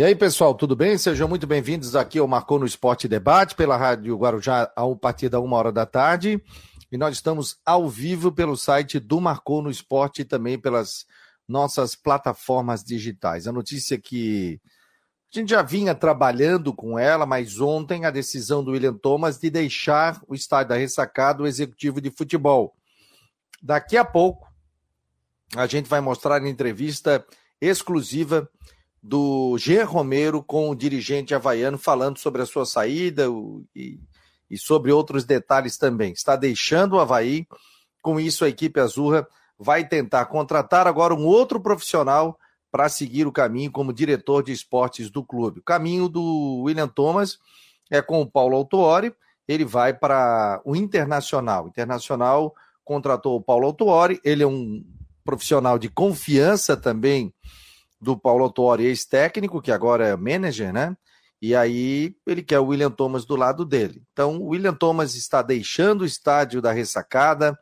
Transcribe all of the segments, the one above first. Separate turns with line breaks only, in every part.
E aí, pessoal, tudo bem? Sejam muito bem-vindos aqui ao Marcou no Esporte Debate, pela Rádio Guarujá, a partir da uma hora da tarde. E nós estamos ao vivo pelo site do Marcou no Esporte e também pelas nossas plataformas digitais. A notícia é que a gente já vinha trabalhando com ela, mas ontem a decisão do William Thomas de deixar o estádio da ressacada o executivo de futebol. Daqui a pouco a gente vai mostrar a entrevista exclusiva do Jean Romero com o dirigente havaiano falando sobre a sua saída e, e sobre outros detalhes também. Está deixando o Havaí, com isso a equipe Azurra vai tentar contratar agora um outro profissional para seguir o caminho como diretor de esportes do clube. O caminho do William Thomas é com o Paulo Autuori, ele vai para o Internacional. O Internacional contratou o Paulo Autuori, ele é um profissional de confiança também do Paulo Autori, ex-técnico, que agora é manager, né? E aí ele quer o William Thomas do lado dele. Então, o William Thomas está deixando o estádio da ressacada.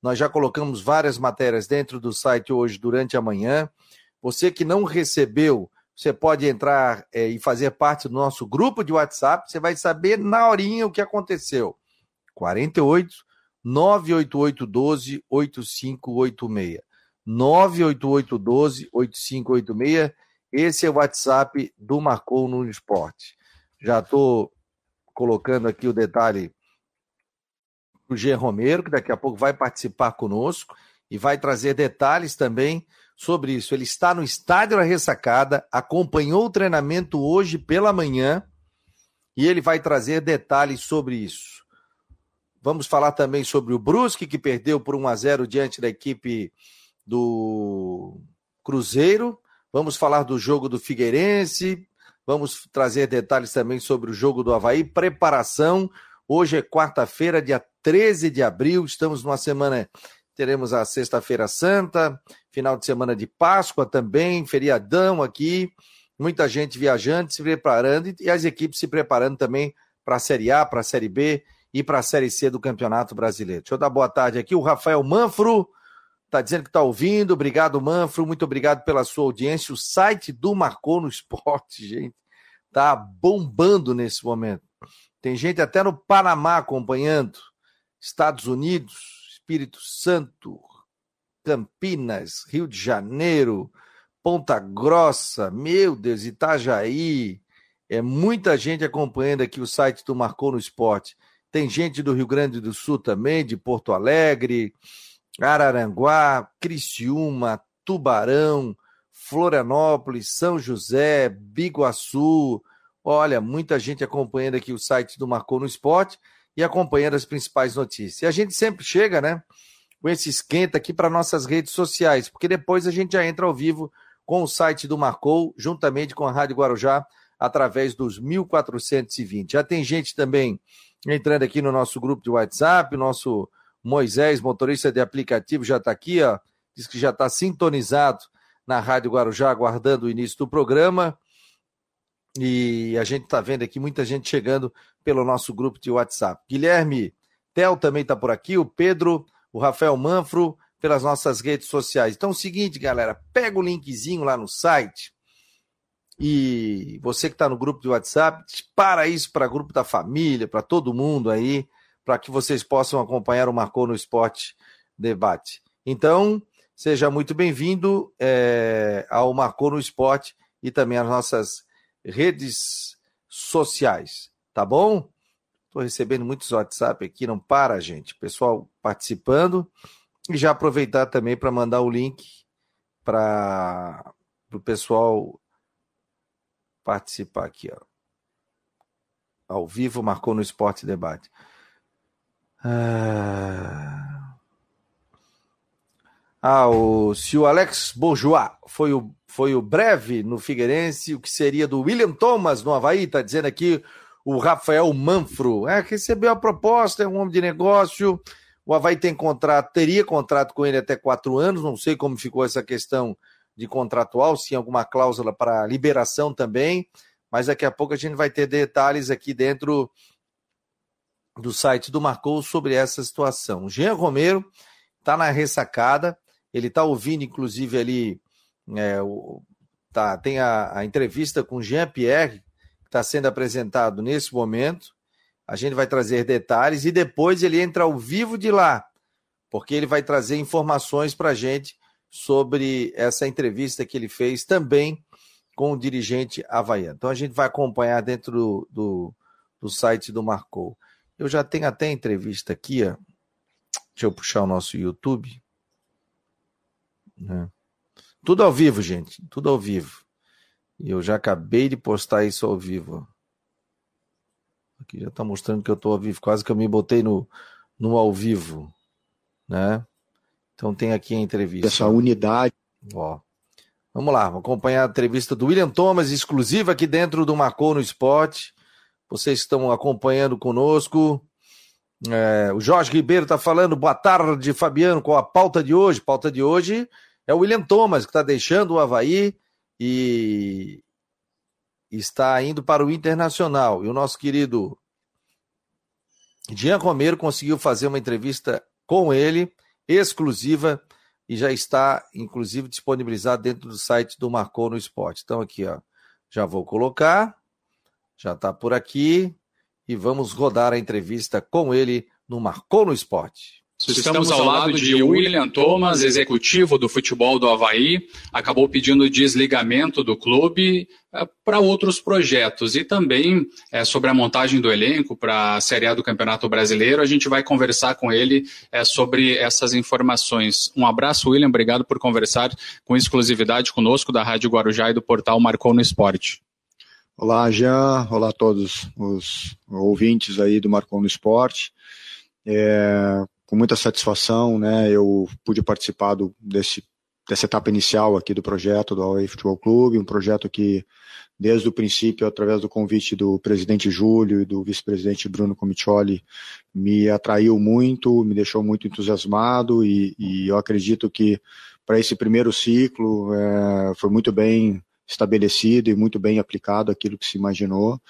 Nós já colocamos várias matérias dentro do site hoje durante a manhã. Você que não recebeu, você pode entrar é, e fazer parte do nosso grupo de WhatsApp. Você vai saber na horinha o que aconteceu. 48 988 12 8586. 98812-8586. Esse é o WhatsApp do Marcou no Esporte. Já estou colocando aqui o detalhe do G. Romero, que daqui a pouco vai participar conosco e vai trazer detalhes também sobre isso. Ele está no estádio da ressacada, acompanhou o treinamento hoje pela manhã e ele vai trazer detalhes sobre isso. Vamos falar também sobre o Brusque, que perdeu por 1 a 0 diante da equipe do Cruzeiro, vamos falar do jogo do Figueirense, vamos trazer detalhes também sobre o jogo do Havaí, preparação. Hoje é quarta-feira, dia 13 de abril, estamos numa semana, teremos a Sexta-feira Santa, final de semana de Páscoa também, feriadão aqui, muita gente viajando, se preparando e as equipes se preparando também para a Série A, para a Série B e para a Série C do Campeonato Brasileiro. Deixa eu dar boa tarde aqui, o Rafael Manfro, Está dizendo que está ouvindo. Obrigado, Manfro. Muito obrigado pela sua audiência. O site do Marcou no Esporte, gente, está bombando nesse momento. Tem gente até no Panamá acompanhando. Estados Unidos, Espírito Santo, Campinas, Rio de Janeiro, Ponta Grossa, meu Deus, Itajaí. É muita gente acompanhando aqui o site do Marcou no Esporte. Tem gente do Rio Grande do Sul também, de Porto Alegre, Araranguá, Criciúma, Tubarão, Florianópolis, São José, Biguaçu. Olha, muita gente acompanhando aqui o site do Marcou no Esporte e acompanhando as principais notícias. E a gente sempre chega, né, com esse esquenta aqui para nossas redes sociais, porque depois a gente já entra ao vivo com o site do Marcou, juntamente com a Rádio Guarujá, através dos 1420. Já tem gente também entrando aqui no nosso grupo de WhatsApp, nosso Moisés, motorista de aplicativo, já está aqui, ó. Diz que já está sintonizado na Rádio Guarujá, aguardando o início do programa. E a gente está vendo aqui muita gente chegando pelo nosso grupo de WhatsApp. Guilherme Tel também está por aqui, o Pedro, o Rafael Manfro, pelas nossas redes sociais. Então é o seguinte, galera, pega o linkzinho lá no site e você que está no grupo de WhatsApp, dispara isso para grupo da família, para todo mundo aí, para que vocês possam acompanhar o Marcou no Esporte Debate. Então, seja muito bem-vindo é, ao Marcou no Esporte e também às nossas redes sociais, tá bom? Estou recebendo muitos WhatsApp aqui, não para, gente. Pessoal participando. E já aproveitar também para mandar o link para o pessoal participar aqui, ó. Ao vivo, marcou no Esporte Debate. Ah, ah, o, se o Alex Bourgeois foi o, foi o breve no Figueirense, o que seria do William Thomas no Havaí, está dizendo aqui o Rafael Manfro. É, recebeu a proposta, é um homem de negócio. O Havaí tem contrato, teria contrato com ele até quatro anos, não sei como ficou essa questão de contratual, se alguma cláusula para liberação também, mas daqui a pouco a gente vai ter detalhes aqui dentro do site do Marcou sobre essa situação. O Jean Romero está na ressacada, ele está ouvindo, inclusive, ali, é, tá, tem a, a entrevista com Jean Pierre, que está sendo apresentado nesse momento. A gente vai trazer detalhes e depois ele entra ao vivo de lá, porque ele vai trazer informações para a gente sobre essa entrevista que ele fez também com o dirigente havaiano. Então a gente vai acompanhar dentro do, do, do site do Marcou. Eu já tenho até entrevista aqui, ó. deixa eu puxar o nosso YouTube. Né? Tudo ao vivo, gente, tudo ao vivo. E eu já acabei de postar isso ao vivo. Aqui já está mostrando que eu estou ao vivo, quase que eu me botei no, no ao vivo, né? Então tem aqui a entrevista.
Essa unidade.
Ó. Vamos lá, vamos acompanhar a entrevista do William Thomas, exclusiva aqui dentro do Marcou no Esporte. Vocês estão acompanhando conosco. É, o Jorge Ribeiro está falando, boa tarde, Fabiano, com a pauta de hoje. Pauta de hoje é o William Thomas, que está deixando o Havaí e está indo para o Internacional. E o nosso querido Jean Romero conseguiu fazer uma entrevista com ele, exclusiva, e já está, inclusive, disponibilizado dentro do site do Marcou no Esporte. Então, aqui, ó, já vou colocar, já está por aqui, e vamos rodar a entrevista com ele no Marcou no Esporte.
Estamos ao lado de William Thomas, executivo do futebol do Havaí, acabou pedindo desligamento do clube é, para outros projetos e também é, sobre a montagem do elenco para a Série A do Campeonato Brasileiro. A gente vai conversar com ele é, sobre essas informações. Um abraço, William, obrigado por conversar com exclusividade conosco da Rádio Guarujá e do portal Marcou no Esporte.
Olá, Jean. Olá a todos os ouvintes aí do Marcou no Esporte. É, com muita satisfação, né, eu pude participar do, desse, dessa etapa inicial aqui do projeto do Hawaii Futebol Clube, um projeto que, desde o princípio, através do convite do presidente Júlio e do vice-presidente Bruno Comicioli, me atraiu muito, me deixou muito entusiasmado e, e eu acredito que para esse primeiro ciclo é, foi muito bem estabelecido e muito bem aplicado aquilo que se imaginou.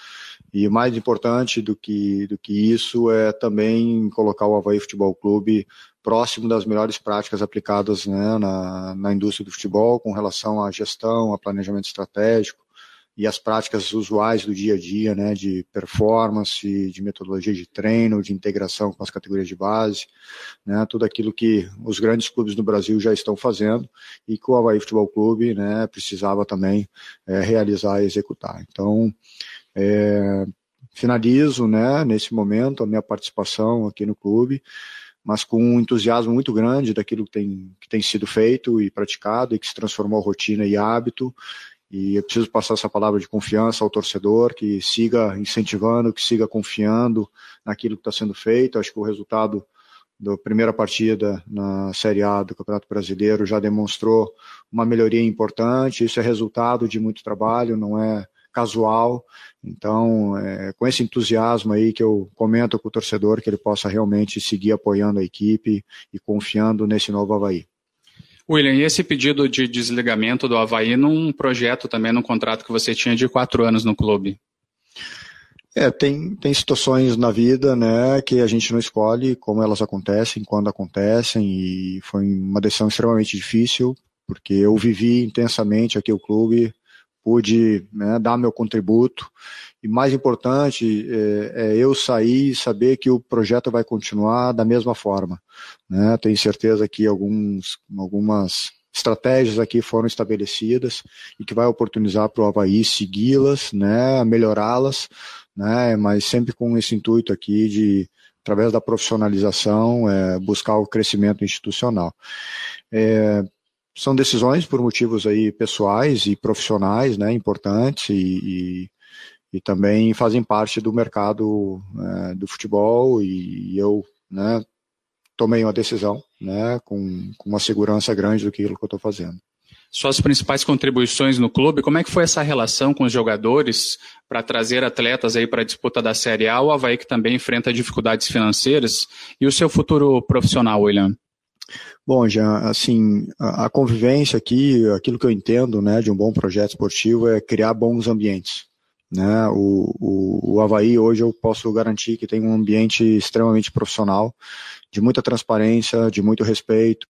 E mais importante do que, do que isso é também colocar o Havaí Futebol Clube próximo das melhores práticas aplicadas né, na, na indústria do futebol com relação à gestão, a planejamento estratégico e as práticas usuais do dia a dia, né, de performance, de metodologia de treino, de integração com as categorias de base, né, tudo aquilo que os grandes clubes no Brasil já estão fazendo e que o Havaí Futebol Clube, né, precisava também é, realizar e executar. Então, é, finalizo, né, nesse momento a minha participação aqui no clube, mas com um entusiasmo muito grande daquilo que tem, que tem sido feito e praticado e que se transformou rotina e hábito. E eu preciso passar essa palavra de confiança ao torcedor, que siga incentivando, que siga confiando naquilo que está sendo feito. Acho que o resultado da primeira partida na Série A do Campeonato Brasileiro já demonstrou uma melhoria importante. Isso é resultado de muito trabalho, não é casual. Então, é, com esse entusiasmo aí que eu comento com o torcedor, que ele possa realmente seguir apoiando a equipe e confiando nesse novo Havaí.
William, e esse pedido de desligamento do Havaí num projeto também, num contrato que você tinha de quatro anos no clube?
É, tem, tem situações na vida, né, que a gente não escolhe como elas acontecem, quando acontecem, e foi uma decisão extremamente difícil, porque eu vivi intensamente aqui o clube, pude né, dar meu contributo. E mais importante é, é, eu sair e saber que o projeto vai continuar da mesma forma. Né? Tenho certeza que alguns, algumas estratégias aqui foram estabelecidas e que vai oportunizar para o Havaí segui-las, né, melhorá-las, né, mas sempre com esse intuito aqui de, através da profissionalização, é, buscar o crescimento institucional. É, são decisões por motivos aí pessoais e profissionais, né, importantes e, e, e também fazem parte do mercado é, do futebol e, e eu, né, tomei uma decisão, né, com, com uma segurança grande do que eu estou fazendo.
Suas principais contribuições no clube, como é que foi essa relação com os jogadores para trazer atletas aí para a disputa da Série A? O Havaí que também enfrenta dificuldades financeiras e o seu futuro profissional, William?
Bom, já assim, a, convivência aqui, aquilo que eu entendo, né, de um bom projeto esportivo é criar bons ambientes. Né? O, o, o Havaí hoje eu posso garantir que tem um ambiente extremamente profissional, de muita transparência, de muito respeito.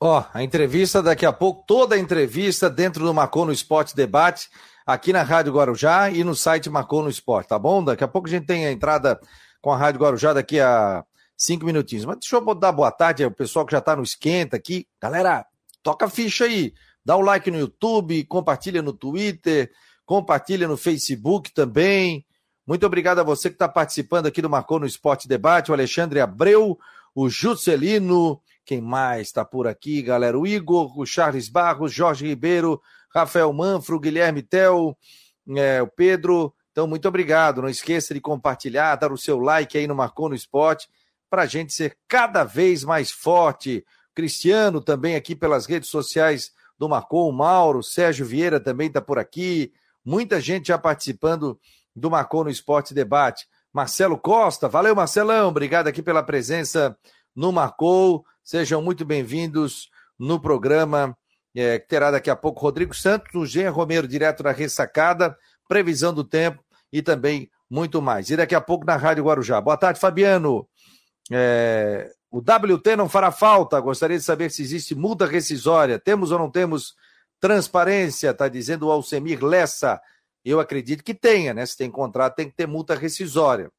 Ó, a entrevista daqui a pouco, toda a entrevista dentro do Marcou no Esporte Debate, aqui na Rádio Guarujá e no site Marcou no Esporte, tá bom? Daqui a pouco a gente tem a entrada com a Rádio Guarujá daqui a cinco minutinhos. Mas deixa eu dar boa tarde ao pessoal que já tá no esquenta aqui. Galera, toca a ficha aí. Dá o um like no YouTube, compartilha no Twitter, compartilha no Facebook também. Muito obrigado a você que está participando aqui do Marcou no Esporte Debate, o Alexandre Abreu, o Juscelino, quem mais está por aqui, galera? O Igor, o Charles Barros, Jorge Ribeiro, Rafael Manfro, Guilherme Tel, é, o Pedro. Então, muito obrigado. Não esqueça de compartilhar, dar o seu like aí no Marcou no Esporte, para a gente ser cada vez mais forte. Cristiano também aqui pelas redes sociais do Marcou, o Mauro, Sérgio Vieira também está por aqui. Muita gente já participando do Marcou no Esporte Debate. Marcelo Costa, valeu Marcelão, obrigado aqui pela presença no Marcou. Sejam muito bem-vindos no programa é, que terá daqui a pouco Rodrigo Santos, o Jean Romero, direto da ressacada, previsão do tempo e também muito mais. E daqui a pouco na Rádio Guarujá. Boa tarde, Fabiano. É, o WT não fará falta. Gostaria de saber se existe multa rescisória. Temos ou não temos transparência? Está dizendo o Alcemir Lessa. Eu acredito que tenha, né? Se tem contrato, tem que ter multa rescisória.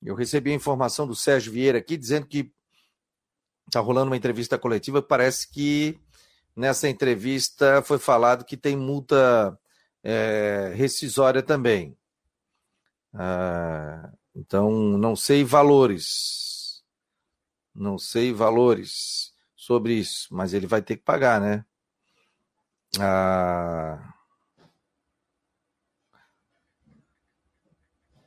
Eu recebi a informação do Sérgio Vieira aqui dizendo que Está rolando uma entrevista coletiva. Parece que nessa entrevista foi falado que tem multa é, rescisória também. Ah, então, não sei valores. Não sei valores sobre isso, mas ele vai ter que pagar, né? Ah,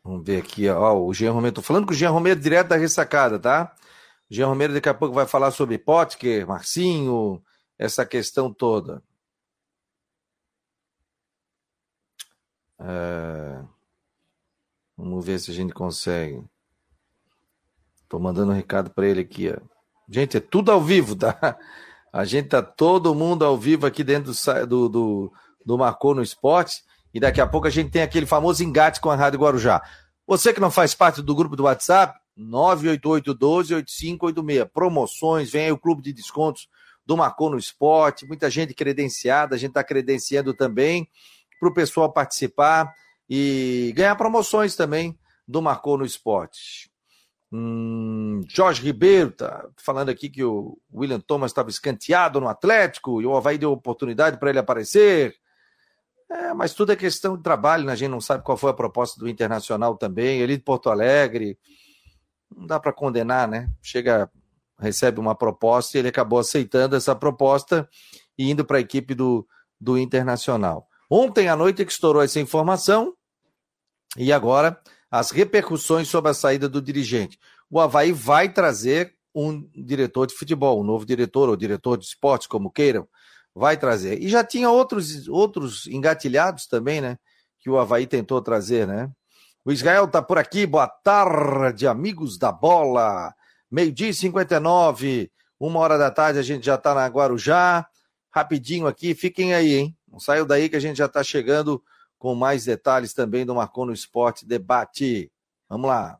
vamos ver aqui, ó, o Jean Romero. Tô falando com o Jean Romero direto da ressacada, tá? Jean Romero daqui a pouco vai falar sobre Potker, Marcinho, essa questão toda. É... Vamos ver se a gente consegue. Estou mandando um recado para ele aqui. Ó. Gente, é tudo ao vivo, tá? A gente tá todo mundo ao vivo aqui dentro do, do, do Marcou no Esporte. E daqui a pouco a gente tem aquele famoso engate com a Rádio Guarujá. Você que não faz parte do grupo do WhatsApp, 988-12-8586. Promoções, vem aí o clube de descontos do Marcou no Esporte, muita gente credenciada, a gente está credenciando também para o pessoal participar e ganhar promoções também do Marcou no Esporte. Hum, Jorge Ribeiro tá falando aqui que o William Thomas estava escanteado no Atlético e o Havaí deu oportunidade para ele aparecer. É, mas tudo é questão de trabalho, né? a gente não sabe qual foi a proposta do Internacional também, ele de Porto Alegre não dá para condenar, né? Chega, recebe uma proposta e ele acabou aceitando essa proposta e indo para a equipe do, do Internacional. Ontem à noite que estourou essa informação e agora as repercussões sobre a saída do dirigente. O Havaí vai trazer um diretor de futebol, um novo diretor ou diretor de esportes, como queiram, vai trazer. E já tinha outros, outros engatilhados também, né? Que o Havaí tentou trazer, né? O Israel está por aqui. Boa tarde, amigos da bola. Meio-dia e 59, uma hora da tarde, a gente já está na Guarujá. Rapidinho aqui, fiquem aí, hein? Não saiu daí que a gente já está chegando com mais detalhes também do Marcou no Esporte Debate. Vamos lá.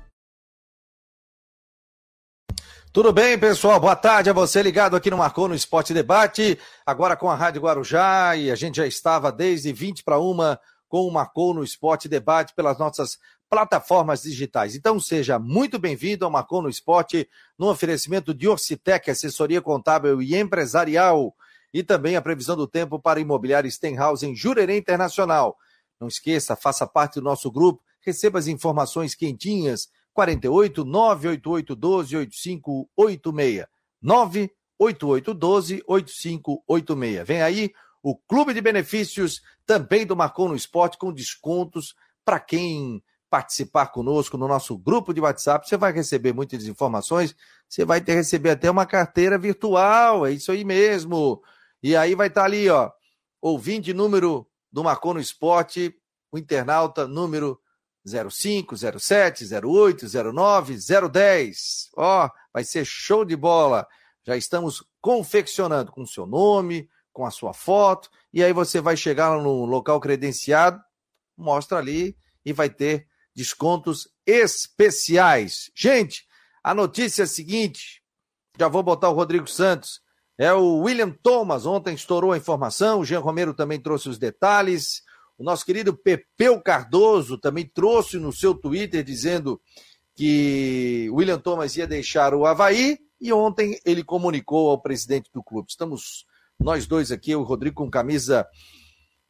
Tudo bem, pessoal? Boa tarde a você ligado aqui no Marcou no Esporte Debate, agora com a Rádio Guarujá, e a gente já estava desde 20 para uma com o Marcou no Esporte Debate pelas nossas plataformas digitais. Então seja muito bem-vindo ao Marcou no Esporte, no oferecimento de Orcitec, assessoria contábil e empresarial, e também a previsão do tempo para imobiliário Stenhouse em Jurerê Internacional. Não esqueça, faça parte do nosso grupo, receba as informações quentinhas 48 988 12 8586. 988 12 8586. Vem aí o Clube de Benefícios também do Marcou no Esporte com descontos para quem participar conosco no nosso grupo de WhatsApp. Você vai receber muitas informações, você vai ter receber até uma carteira virtual, é isso aí mesmo. E aí vai estar tá ali, ó, ouvinte número do Marcou no Esporte, o internauta número 05, 07, 08, 09, 010. Ó, vai ser show de bola. Já estamos confeccionando com o seu nome, com a sua foto, e aí você vai chegar no local credenciado, mostra ali e vai ter descontos especiais. Gente, a notícia é a seguinte: já vou botar o Rodrigo Santos. É o William Thomas. Ontem estourou a informação, o Jean Romero também trouxe os detalhes. O nosso querido Pepeu Cardoso também trouxe no seu Twitter dizendo que William Thomas ia deixar o Havaí e ontem ele comunicou ao presidente do clube. Estamos nós dois aqui, o Rodrigo com camisa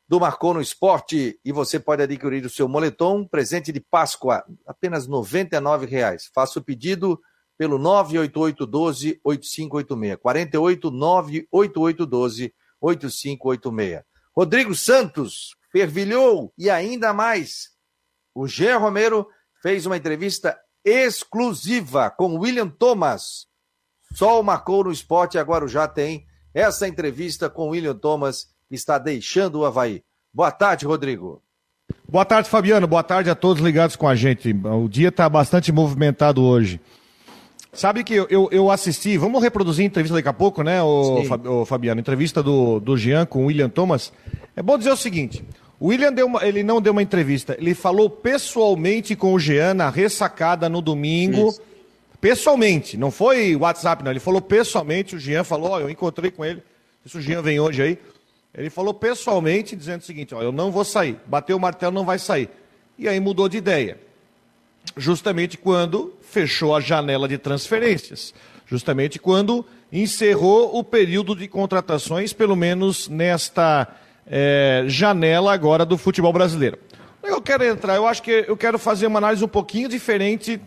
do Marcou no Esporte e você pode adquirir o seu moletom, presente de Páscoa, apenas R$ 99,00. Faça o pedido pelo 98812-8586. 48 98812-8586. Rodrigo Santos, fervilhou e ainda mais. O Jean Romero fez uma entrevista exclusiva com William Thomas. Só o Marcou no Esporte agora já tem essa entrevista com William Thomas, que está deixando o Havaí. Boa tarde, Rodrigo.
Boa tarde, Fabiano. Boa tarde a todos ligados com a gente. O dia está bastante movimentado hoje. Sabe que eu, eu, eu, assisti, vamos reproduzir a entrevista daqui a pouco, né, o, Fabiano? Entrevista do, do Jean com o William Thomas. É bom dizer o seguinte: o William deu uma, ele não deu uma entrevista, ele falou pessoalmente com o Jean na ressacada no domingo. Isso. Pessoalmente, não foi WhatsApp, não. Ele falou pessoalmente, o Jean falou, ó, eu encontrei com ele. Isso o Jean vem hoje aí. Ele falou pessoalmente, dizendo o seguinte: ó, eu não vou sair. Bateu o martelo, não vai sair. E aí mudou de ideia. Justamente quando fechou a janela de transferências. Justamente quando encerrou o período de contratações, pelo menos nesta é, janela agora do futebol brasileiro. Eu quero entrar, eu acho que eu quero fazer uma análise um pouquinho diferente.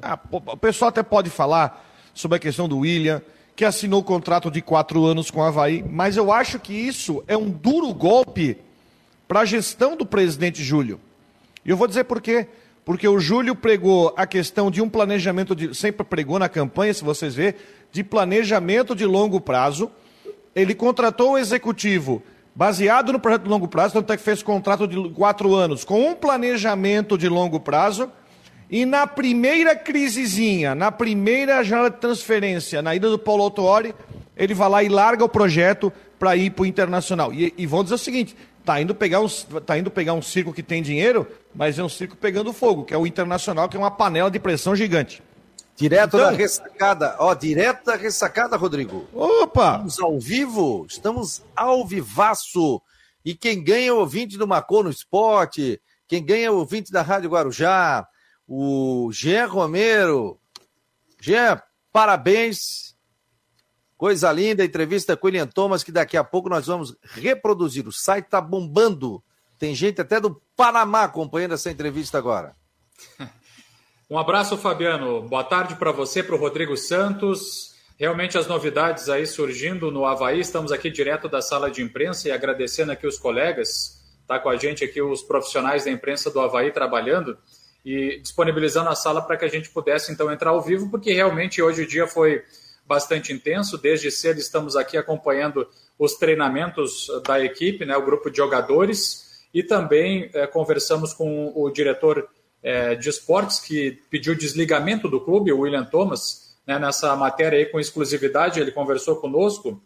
Ah, o pessoal até pode falar sobre a questão do William, que assinou o contrato de quatro anos com o Havaí, mas eu acho que isso é um duro golpe para a gestão do presidente Júlio. E eu vou dizer por quê. Porque o Júlio pregou a questão de um planejamento, de, sempre pregou na campanha, se vocês verem, de planejamento de longo prazo. Ele contratou o executivo baseado no projeto de longo prazo, tanto é que fez contrato de quatro anos, com um planejamento de longo prazo, e na primeira crisezinha, na primeira janela de transferência, na ida do Paulo Autuori, ele vai lá e larga o projeto para ir para o Internacional. E, e vão dizer o seguinte, está indo, pegar um, tá indo pegar um circo que tem dinheiro, mas é um circo pegando fogo, que é o Internacional, que é uma panela de pressão gigante.
Direto então, da ressacada, ó, direto da ressacada, Rodrigo.
Opa!
Estamos ao vivo, estamos ao vivaço. E quem ganha é o ouvinte do Macô no Esporte, quem ganha é o ouvinte da Rádio Guarujá, o Jean Romero. Jean, parabéns. Coisa linda, entrevista com o William Thomas, que daqui a pouco nós vamos reproduzir. O site está bombando. Tem gente até do Panamá acompanhando essa entrevista agora.
Um abraço, Fabiano. Boa tarde para você, para o Rodrigo Santos. Realmente as novidades aí surgindo no Havaí. Estamos aqui direto da sala de imprensa e agradecendo aqui os colegas. Está com a gente aqui os profissionais da imprensa do Havaí trabalhando e disponibilizando a sala para que a gente pudesse então entrar ao vivo, porque realmente hoje o dia foi bastante intenso. Desde cedo estamos aqui acompanhando os treinamentos da equipe, né, o grupo de jogadores, e também é, conversamos com o diretor é, de esportes que pediu desligamento do clube, o William Thomas, né, nessa matéria aí com exclusividade, ele conversou conosco.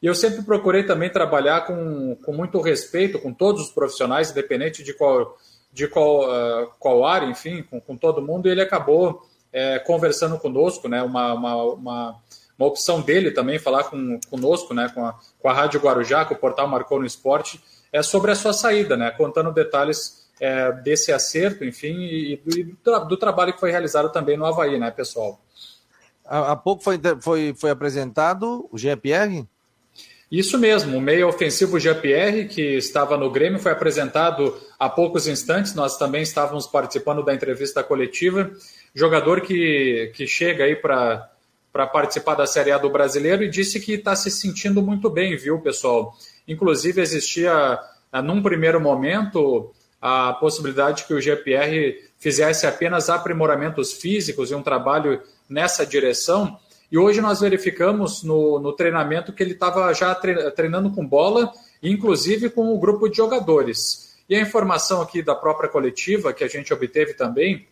E eu sempre procurei também trabalhar com, com muito respeito com todos os profissionais, independente de qual, de qual, uh, qual área, enfim, com, com todo mundo, e ele acabou é, conversando conosco, né, uma, uma, uma, uma, opção dele também falar com, conosco, né, com a, com a Rádio Guarujá, que o portal marcou no esporte, é sobre a sua saída, né, contando detalhes é, desse acerto, enfim, e, e do, do, trabalho que foi realizado também no Havaí, né, pessoal?
Há, há pouco foi, foi, foi apresentado o GPR?
Isso mesmo, o meio ofensivo Jean-Pierre, que estava no Grêmio, foi apresentado há poucos instantes. Nós também estávamos participando da entrevista coletiva. Jogador que, que chega aí para participar da Série A do Brasileiro e disse que está se sentindo muito bem, viu, pessoal? Inclusive, existia, num primeiro momento, a possibilidade que o GPR fizesse apenas aprimoramentos físicos e um trabalho nessa direção. E hoje nós verificamos no, no treinamento que ele estava já treinando com bola, inclusive com o grupo de jogadores. E a informação aqui da própria coletiva que a gente obteve também,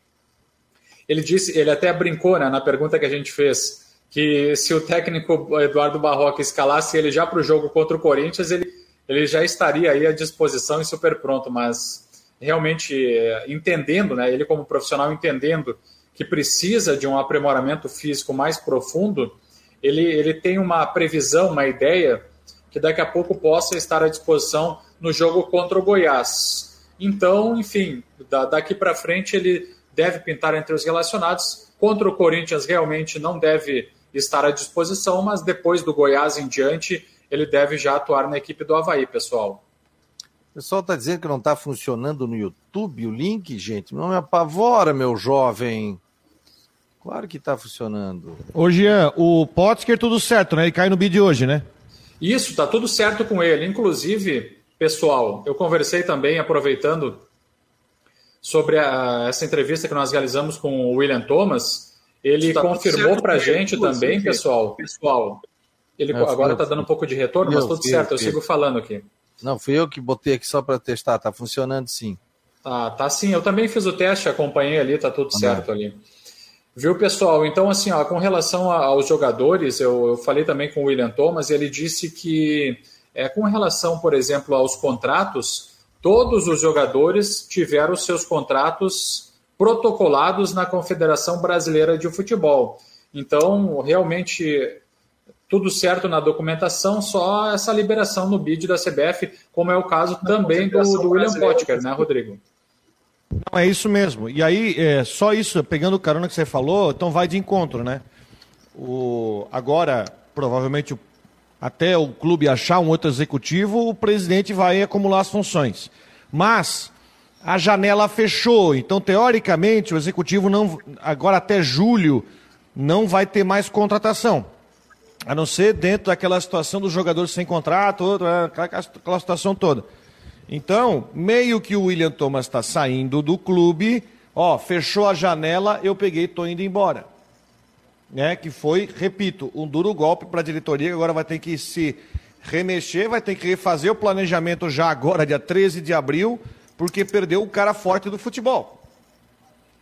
ele disse, ele até brincou né, na pergunta que a gente fez, que se o técnico Eduardo Barroca escalasse ele já para o jogo contra o Corinthians, ele, ele já estaria aí à disposição e super pronto, mas realmente eh, entendendo, né, ele como profissional entendendo que precisa de um aprimoramento físico mais profundo, ele, ele tem uma previsão, uma ideia que daqui a pouco possa estar à disposição no jogo contra o Goiás. Então, enfim, da, daqui para frente ele deve pintar entre os relacionados. Contra o Corinthians realmente não deve estar à disposição, mas depois do Goiás em diante ele deve já atuar na equipe do Havaí, pessoal.
O pessoal está dizendo que não está funcionando no YouTube o link, gente. Não me apavora, meu jovem. Claro que está funcionando.
Hoje é o Potsker tudo certo, né? Ele cai no bid hoje, né?
Isso, está tudo certo com ele. Inclusive, pessoal, eu conversei também, aproveitando, sobre a, essa entrevista que nós realizamos com o William Thomas. Ele tá confirmou para a gente também, pessoal. Pessoal, ele é, agora está dando um pouco de retorno, mas tudo certo, eu sigo falando aqui.
Não, fui eu que botei aqui só para testar, tá funcionando sim.
Ah, tá sim. Eu também fiz o teste, acompanhei ali, tá tudo ah, certo ali. Viu, pessoal? Então, assim, ó, com relação aos jogadores, eu, eu, falei também com o William Thomas, ele disse que, é, com relação, por exemplo, aos contratos, todos os jogadores tiveram seus contratos protocolados na Confederação Brasileira de Futebol. Então, realmente, tudo certo na documentação, só essa liberação no bid da CBF, como é o caso na também do, do William Potker, né, Rodrigo?
Não, é isso mesmo. E aí, é, só isso, pegando o carona que você falou, então vai de encontro, né? O, agora, provavelmente, até o clube achar um outro executivo, o presidente vai acumular as funções. Mas a janela fechou, então, teoricamente, o executivo não. Agora até julho não vai ter mais contratação. A não ser dentro daquela situação dos jogadores sem contrato, aquela situação toda. Então, meio que o William Thomas está saindo do clube, ó, fechou a janela, eu peguei estou indo embora. Né? Que foi, repito, um duro golpe para a diretoria, que agora vai ter que se remexer, vai ter que refazer o planejamento já agora, dia 13 de abril, porque perdeu o cara forte do futebol.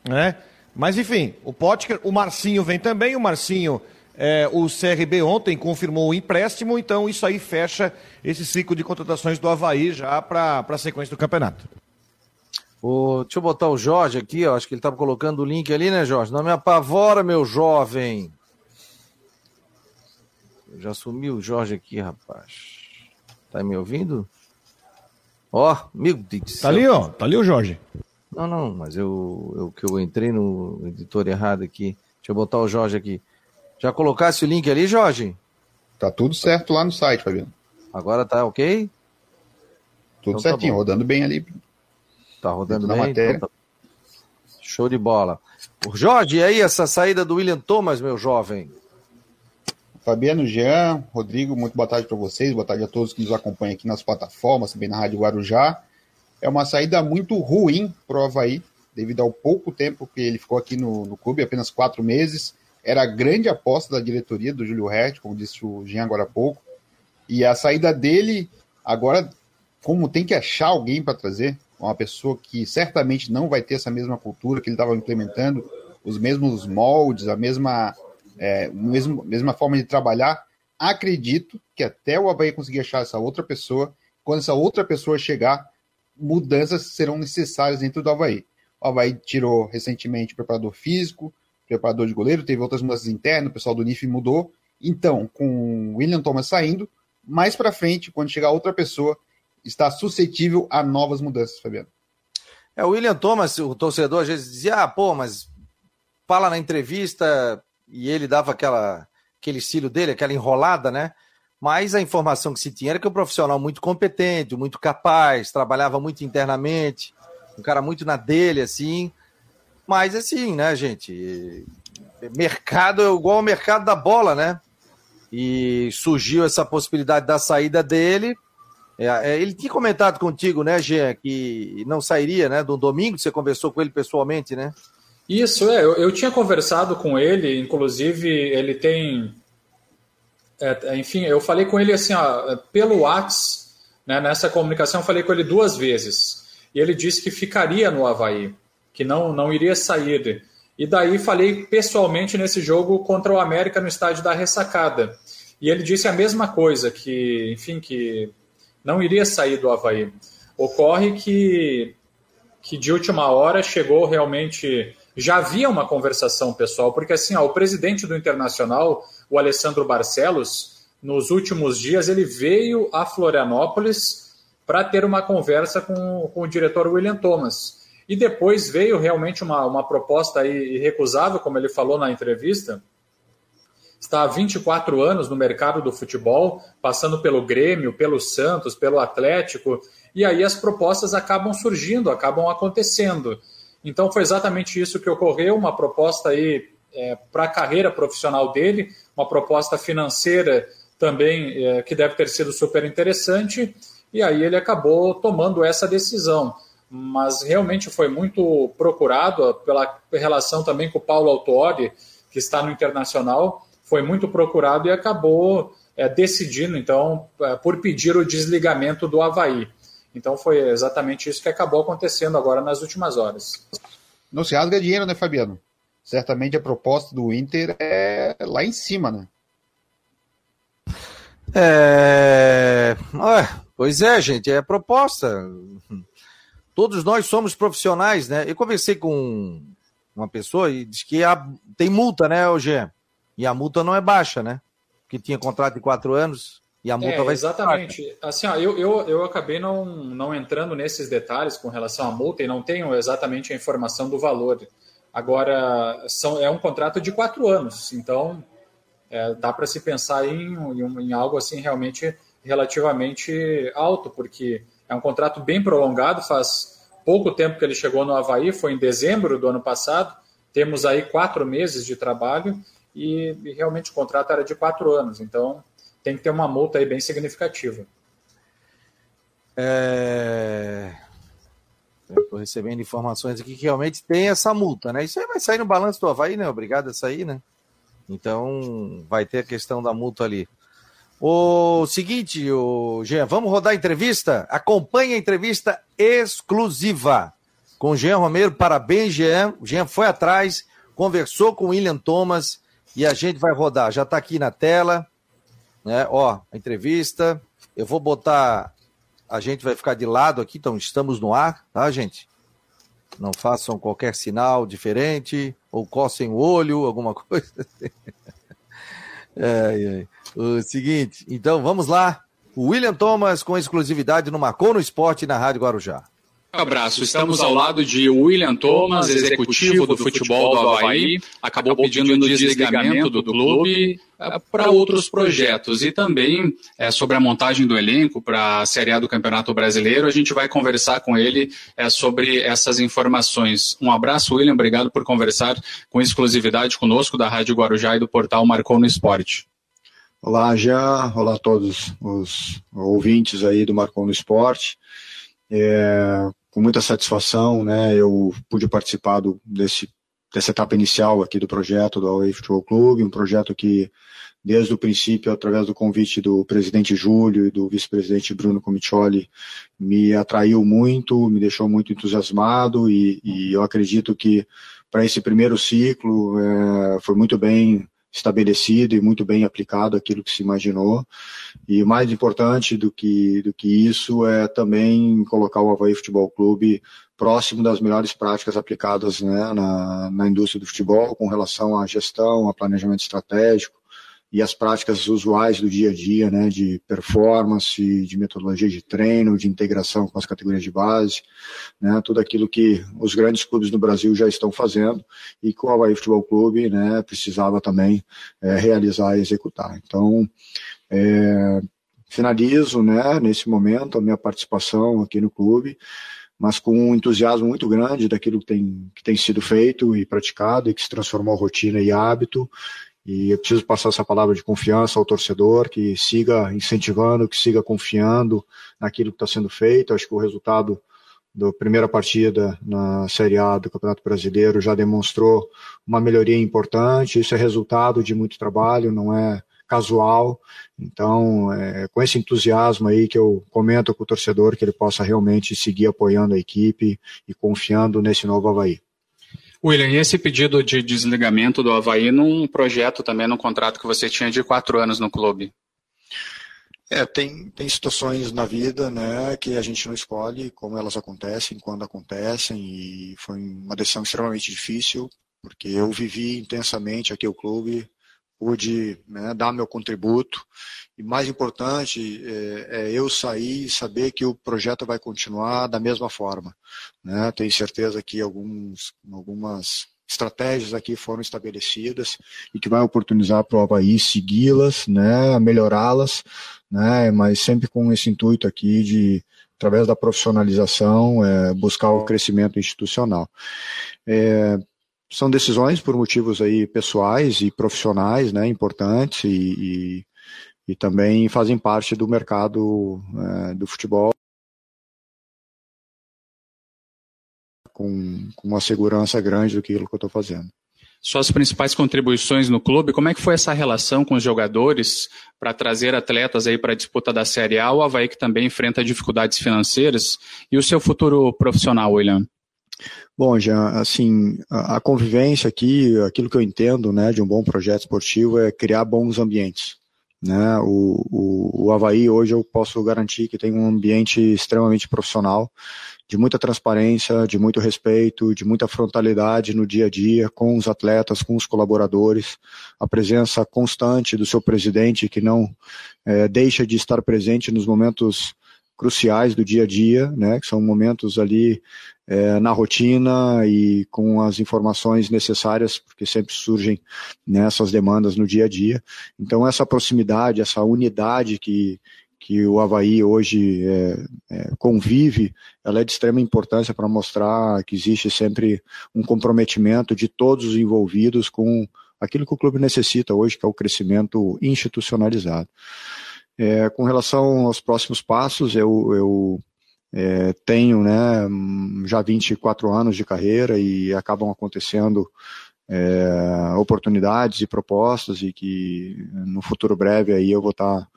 Né? Mas enfim, o Potker, o Marcinho vem também, o Marcinho é, o CRB ontem confirmou o empréstimo, então isso aí fecha esse ciclo de contratações do Havaí já para a sequência do campeonato.
O, deixa eu botar o Jorge aqui, ó, acho que ele estava colocando o link ali, né, Jorge? Não me apavora, meu jovem. Já sumiu o Jorge aqui, rapaz. Tá me ouvindo? Ó, meu Deus do
céu. Tá ali, ó. Tá ali o Jorge.
Não, não, mas eu, eu que eu entrei no editor errado aqui. Deixa eu botar o Jorge aqui. Já colocasse o link ali, Jorge?
Tá tudo certo lá no site, Fabiano.
Agora tá ok?
Tudo então, tá certinho, tá rodando bem ali.
Tá rodando bem? Matéria. Então, tá... Show de bola. Jorge, e aí essa saída do William Thomas, meu jovem?
Fabiano, Jean, Rodrigo, muito boa tarde para vocês, boa tarde a todos que nos acompanham aqui nas plataformas, também na Rádio Guarujá. É uma saída muito ruim para o Havaí, devido ao pouco tempo que ele ficou aqui no, no clube, apenas quatro meses. Era a grande aposta da diretoria do Júlio Rett, como disse o Jean agora há pouco. E a saída dele, agora, como tem que achar alguém para trazer, uma pessoa que certamente não vai ter essa mesma cultura que ele estava implementando, os mesmos moldes, a mesma, é, mesmo, mesma forma de trabalhar. Acredito que até o Havaí conseguir achar essa outra pessoa, quando essa outra pessoa chegar, mudanças serão necessárias dentro do Havaí. O Havaí tirou recentemente o preparador físico, preparador de goleiro, teve outras mudanças internas, o pessoal do NIF mudou. Então, com o William Thomas saindo, mais para frente, quando chegar outra pessoa, está suscetível a novas mudanças, Fabiano.
É, o William Thomas, o torcedor às vezes dizia, ah, pô, mas fala na entrevista e ele dava aquela, aquele estilo dele, aquela enrolada, né? Mas a informação que se tinha era que o um profissional muito competente, muito capaz, trabalhava muito internamente, um cara muito na dele, assim. Mas assim, né, gente? Mercado é igual ao mercado da bola, né? E surgiu essa possibilidade da saída dele. É, é, ele tinha comentado contigo, né, Jean, que não sairia, né? Do domingo, você conversou com ele pessoalmente, né?
Isso, é. Eu, eu tinha conversado com ele, inclusive ele tem é, é, enfim, eu falei com ele assim, ó, pelo WhatsApp, né, nessa comunicação, eu falei com ele duas vezes. E ele disse que ficaria no Havaí, que não, não iria sair. E daí falei pessoalmente nesse jogo contra o América no estádio da Ressacada. E ele disse a mesma coisa, que, enfim, que não iria sair do Havaí. Ocorre que, que de última hora chegou realmente. Já havia uma conversação pessoal, porque assim, ó, o presidente do Internacional o Alessandro Barcelos, nos últimos dias, ele veio a Florianópolis para ter uma conversa com, com o diretor William Thomas. E depois veio realmente uma, uma proposta irrecusável, como ele falou na entrevista. Está há 24 anos no mercado do futebol, passando pelo Grêmio, pelo Santos, pelo Atlético, e aí as propostas acabam surgindo, acabam acontecendo. Então foi exatamente isso que ocorreu, uma proposta aí é, para a carreira profissional dele, uma proposta financeira também é, que deve ter sido super interessante, e aí ele acabou tomando essa decisão. Mas realmente foi muito procurado pela relação também com o Paulo Autori, que está no Internacional, foi muito procurado e acabou é, decidindo, então, é, por pedir o desligamento do Havaí. Então foi exatamente isso que acabou acontecendo agora nas últimas horas.
Não se rasga dinheiro, né, Fabiano? certamente a proposta do Inter é lá em cima, né?
É... pois é, gente, é a proposta. Todos nós somos profissionais, né? Eu conversei com uma pessoa e disse que a... tem multa, né, Eugênio? E a multa não é baixa, né? Que tinha contrato de quatro anos e a multa
é,
vai
exatamente. ser. Exatamente. Assim, ó, eu, eu, eu acabei não, não entrando nesses detalhes com relação à multa e não tenho exatamente a informação do valor. Agora, são, é um contrato de quatro anos, então é, dá para se pensar em, em, em, algo assim realmente relativamente alto, porque é um contrato bem prolongado, faz pouco tempo que ele chegou no Havaí, foi em dezembro do ano passado, temos aí quatro meses de trabalho e, e realmente o contrato era de quatro anos, então tem que ter uma multa aí bem significativa.
É... Estou recebendo informações aqui que realmente tem essa multa, né? Isso aí vai sair no balanço do Havaí, né? Obrigado a sair, né? Então vai ter a questão da multa ali. O seguinte, o Jean, vamos rodar a entrevista? Acompanhe a entrevista exclusiva com Jean Romero. Parabéns, Jean. O Jean foi atrás, conversou com o William Thomas e a gente vai rodar. Já está aqui na tela, né? Ó, a entrevista. Eu vou botar a gente vai ficar de lado aqui, então estamos no ar, tá, gente? Não façam qualquer sinal diferente, ou cocem o olho, alguma coisa. É, é. O seguinte, então vamos lá. William Thomas com exclusividade no Marcou no Esporte na Rádio Guarujá.
Abraço. Estamos ao lado de William Thomas, executivo do futebol do Havaí, acabou pedindo o desligamento do clube eh, para outros projetos e também é, sobre a montagem do elenco para a Série A do Campeonato Brasileiro. A gente vai conversar com ele é, sobre essas informações. Um abraço, William. Obrigado por conversar com exclusividade conosco da Rádio Guarujá e do portal Marcou no Esporte.
Olá, já. Olá a todos os ouvintes aí do Marcou no Esporte. É, com muita satisfação, né, eu pude participar do, desse, dessa etapa inicial aqui do projeto do Away Futebol Clube, um projeto que, desde o princípio, através do convite do presidente Júlio e do vice-presidente Bruno Comicioli, me atraiu muito, me deixou muito entusiasmado e, e eu acredito que para esse primeiro ciclo é, foi muito bem estabelecido e muito bem aplicado aquilo que se imaginou. E mais importante do que, do que isso é também colocar o Havaí Futebol Clube próximo das melhores práticas aplicadas né, na, na indústria do futebol com relação à gestão, a planejamento estratégico, e as práticas usuais do dia a dia, né, de performance, de metodologia de treino, de integração com as categorias de base, né, tudo aquilo que os grandes clubes no Brasil já estão fazendo e que o Havaí Futebol Clube, né, precisava também é, realizar e executar. Então, é, finalizo, né, nesse momento a minha participação aqui no clube, mas com um entusiasmo muito grande daquilo que tem, que tem sido feito e praticado e que se transformou rotina e hábito e eu preciso passar essa palavra de confiança ao torcedor, que siga incentivando, que siga confiando naquilo que está sendo feito. Acho que o resultado da primeira partida na Série A do Campeonato Brasileiro já demonstrou uma melhoria importante. Isso é resultado de muito trabalho, não é casual. Então, é com esse entusiasmo aí que eu comento com o torcedor que ele possa realmente seguir apoiando a equipe e confiando nesse novo Havaí.
William, e esse pedido de desligamento do Havaí num projeto também, num contrato que você tinha de quatro anos no clube?
É, tem, tem situações na vida né, que a gente não escolhe como elas acontecem, quando acontecem, e foi uma decisão extremamente difícil, porque eu vivi intensamente aqui o clube, pude né, dar meu contributo e mais importante é, é, eu sair e saber que o projeto vai continuar da mesma forma. Né? Tenho certeza que alguns, algumas estratégias aqui foram estabelecidas e que vai oportunizar para o Havaí segui-las, né, melhorá-las, né, mas sempre com esse intuito aqui de, através da profissionalização, é, buscar o crescimento institucional. É, são decisões por motivos aí pessoais e profissionais, né, importantes e, e, e também fazem parte do mercado é, do futebol com, com uma segurança grande do que eu estou fazendo.
Suas principais contribuições no clube, como é que foi essa relação com os jogadores para trazer atletas aí para a disputa da Série A, o Havaí que também enfrenta dificuldades financeiras, e o seu futuro profissional, William?
Bom, já assim, a, convivência aqui, aquilo que eu entendo, né, de um bom projeto esportivo é criar bons ambientes. Né? O, o, o Havaí hoje eu posso garantir que tem um ambiente extremamente profissional, de muita transparência, de muito respeito, de muita frontalidade no dia a dia com os atletas, com os colaboradores, a presença constante do seu presidente que não é, deixa de estar presente nos momentos cruciais do dia a dia, né, que são momentos ali é, na rotina e com as informações necessárias, porque sempre surgem né, demandas no dia a dia. Então essa proximidade, essa unidade que, que o Havaí hoje é, é, convive, ela é de extrema importância para mostrar que existe sempre um comprometimento de todos os envolvidos com aquilo que o clube necessita hoje, que é o crescimento institucionalizado. É, com relação aos próximos passos, eu, eu é, tenho né, já 24 anos de carreira e acabam acontecendo é, oportunidades e propostas e que no futuro breve aí eu vou estar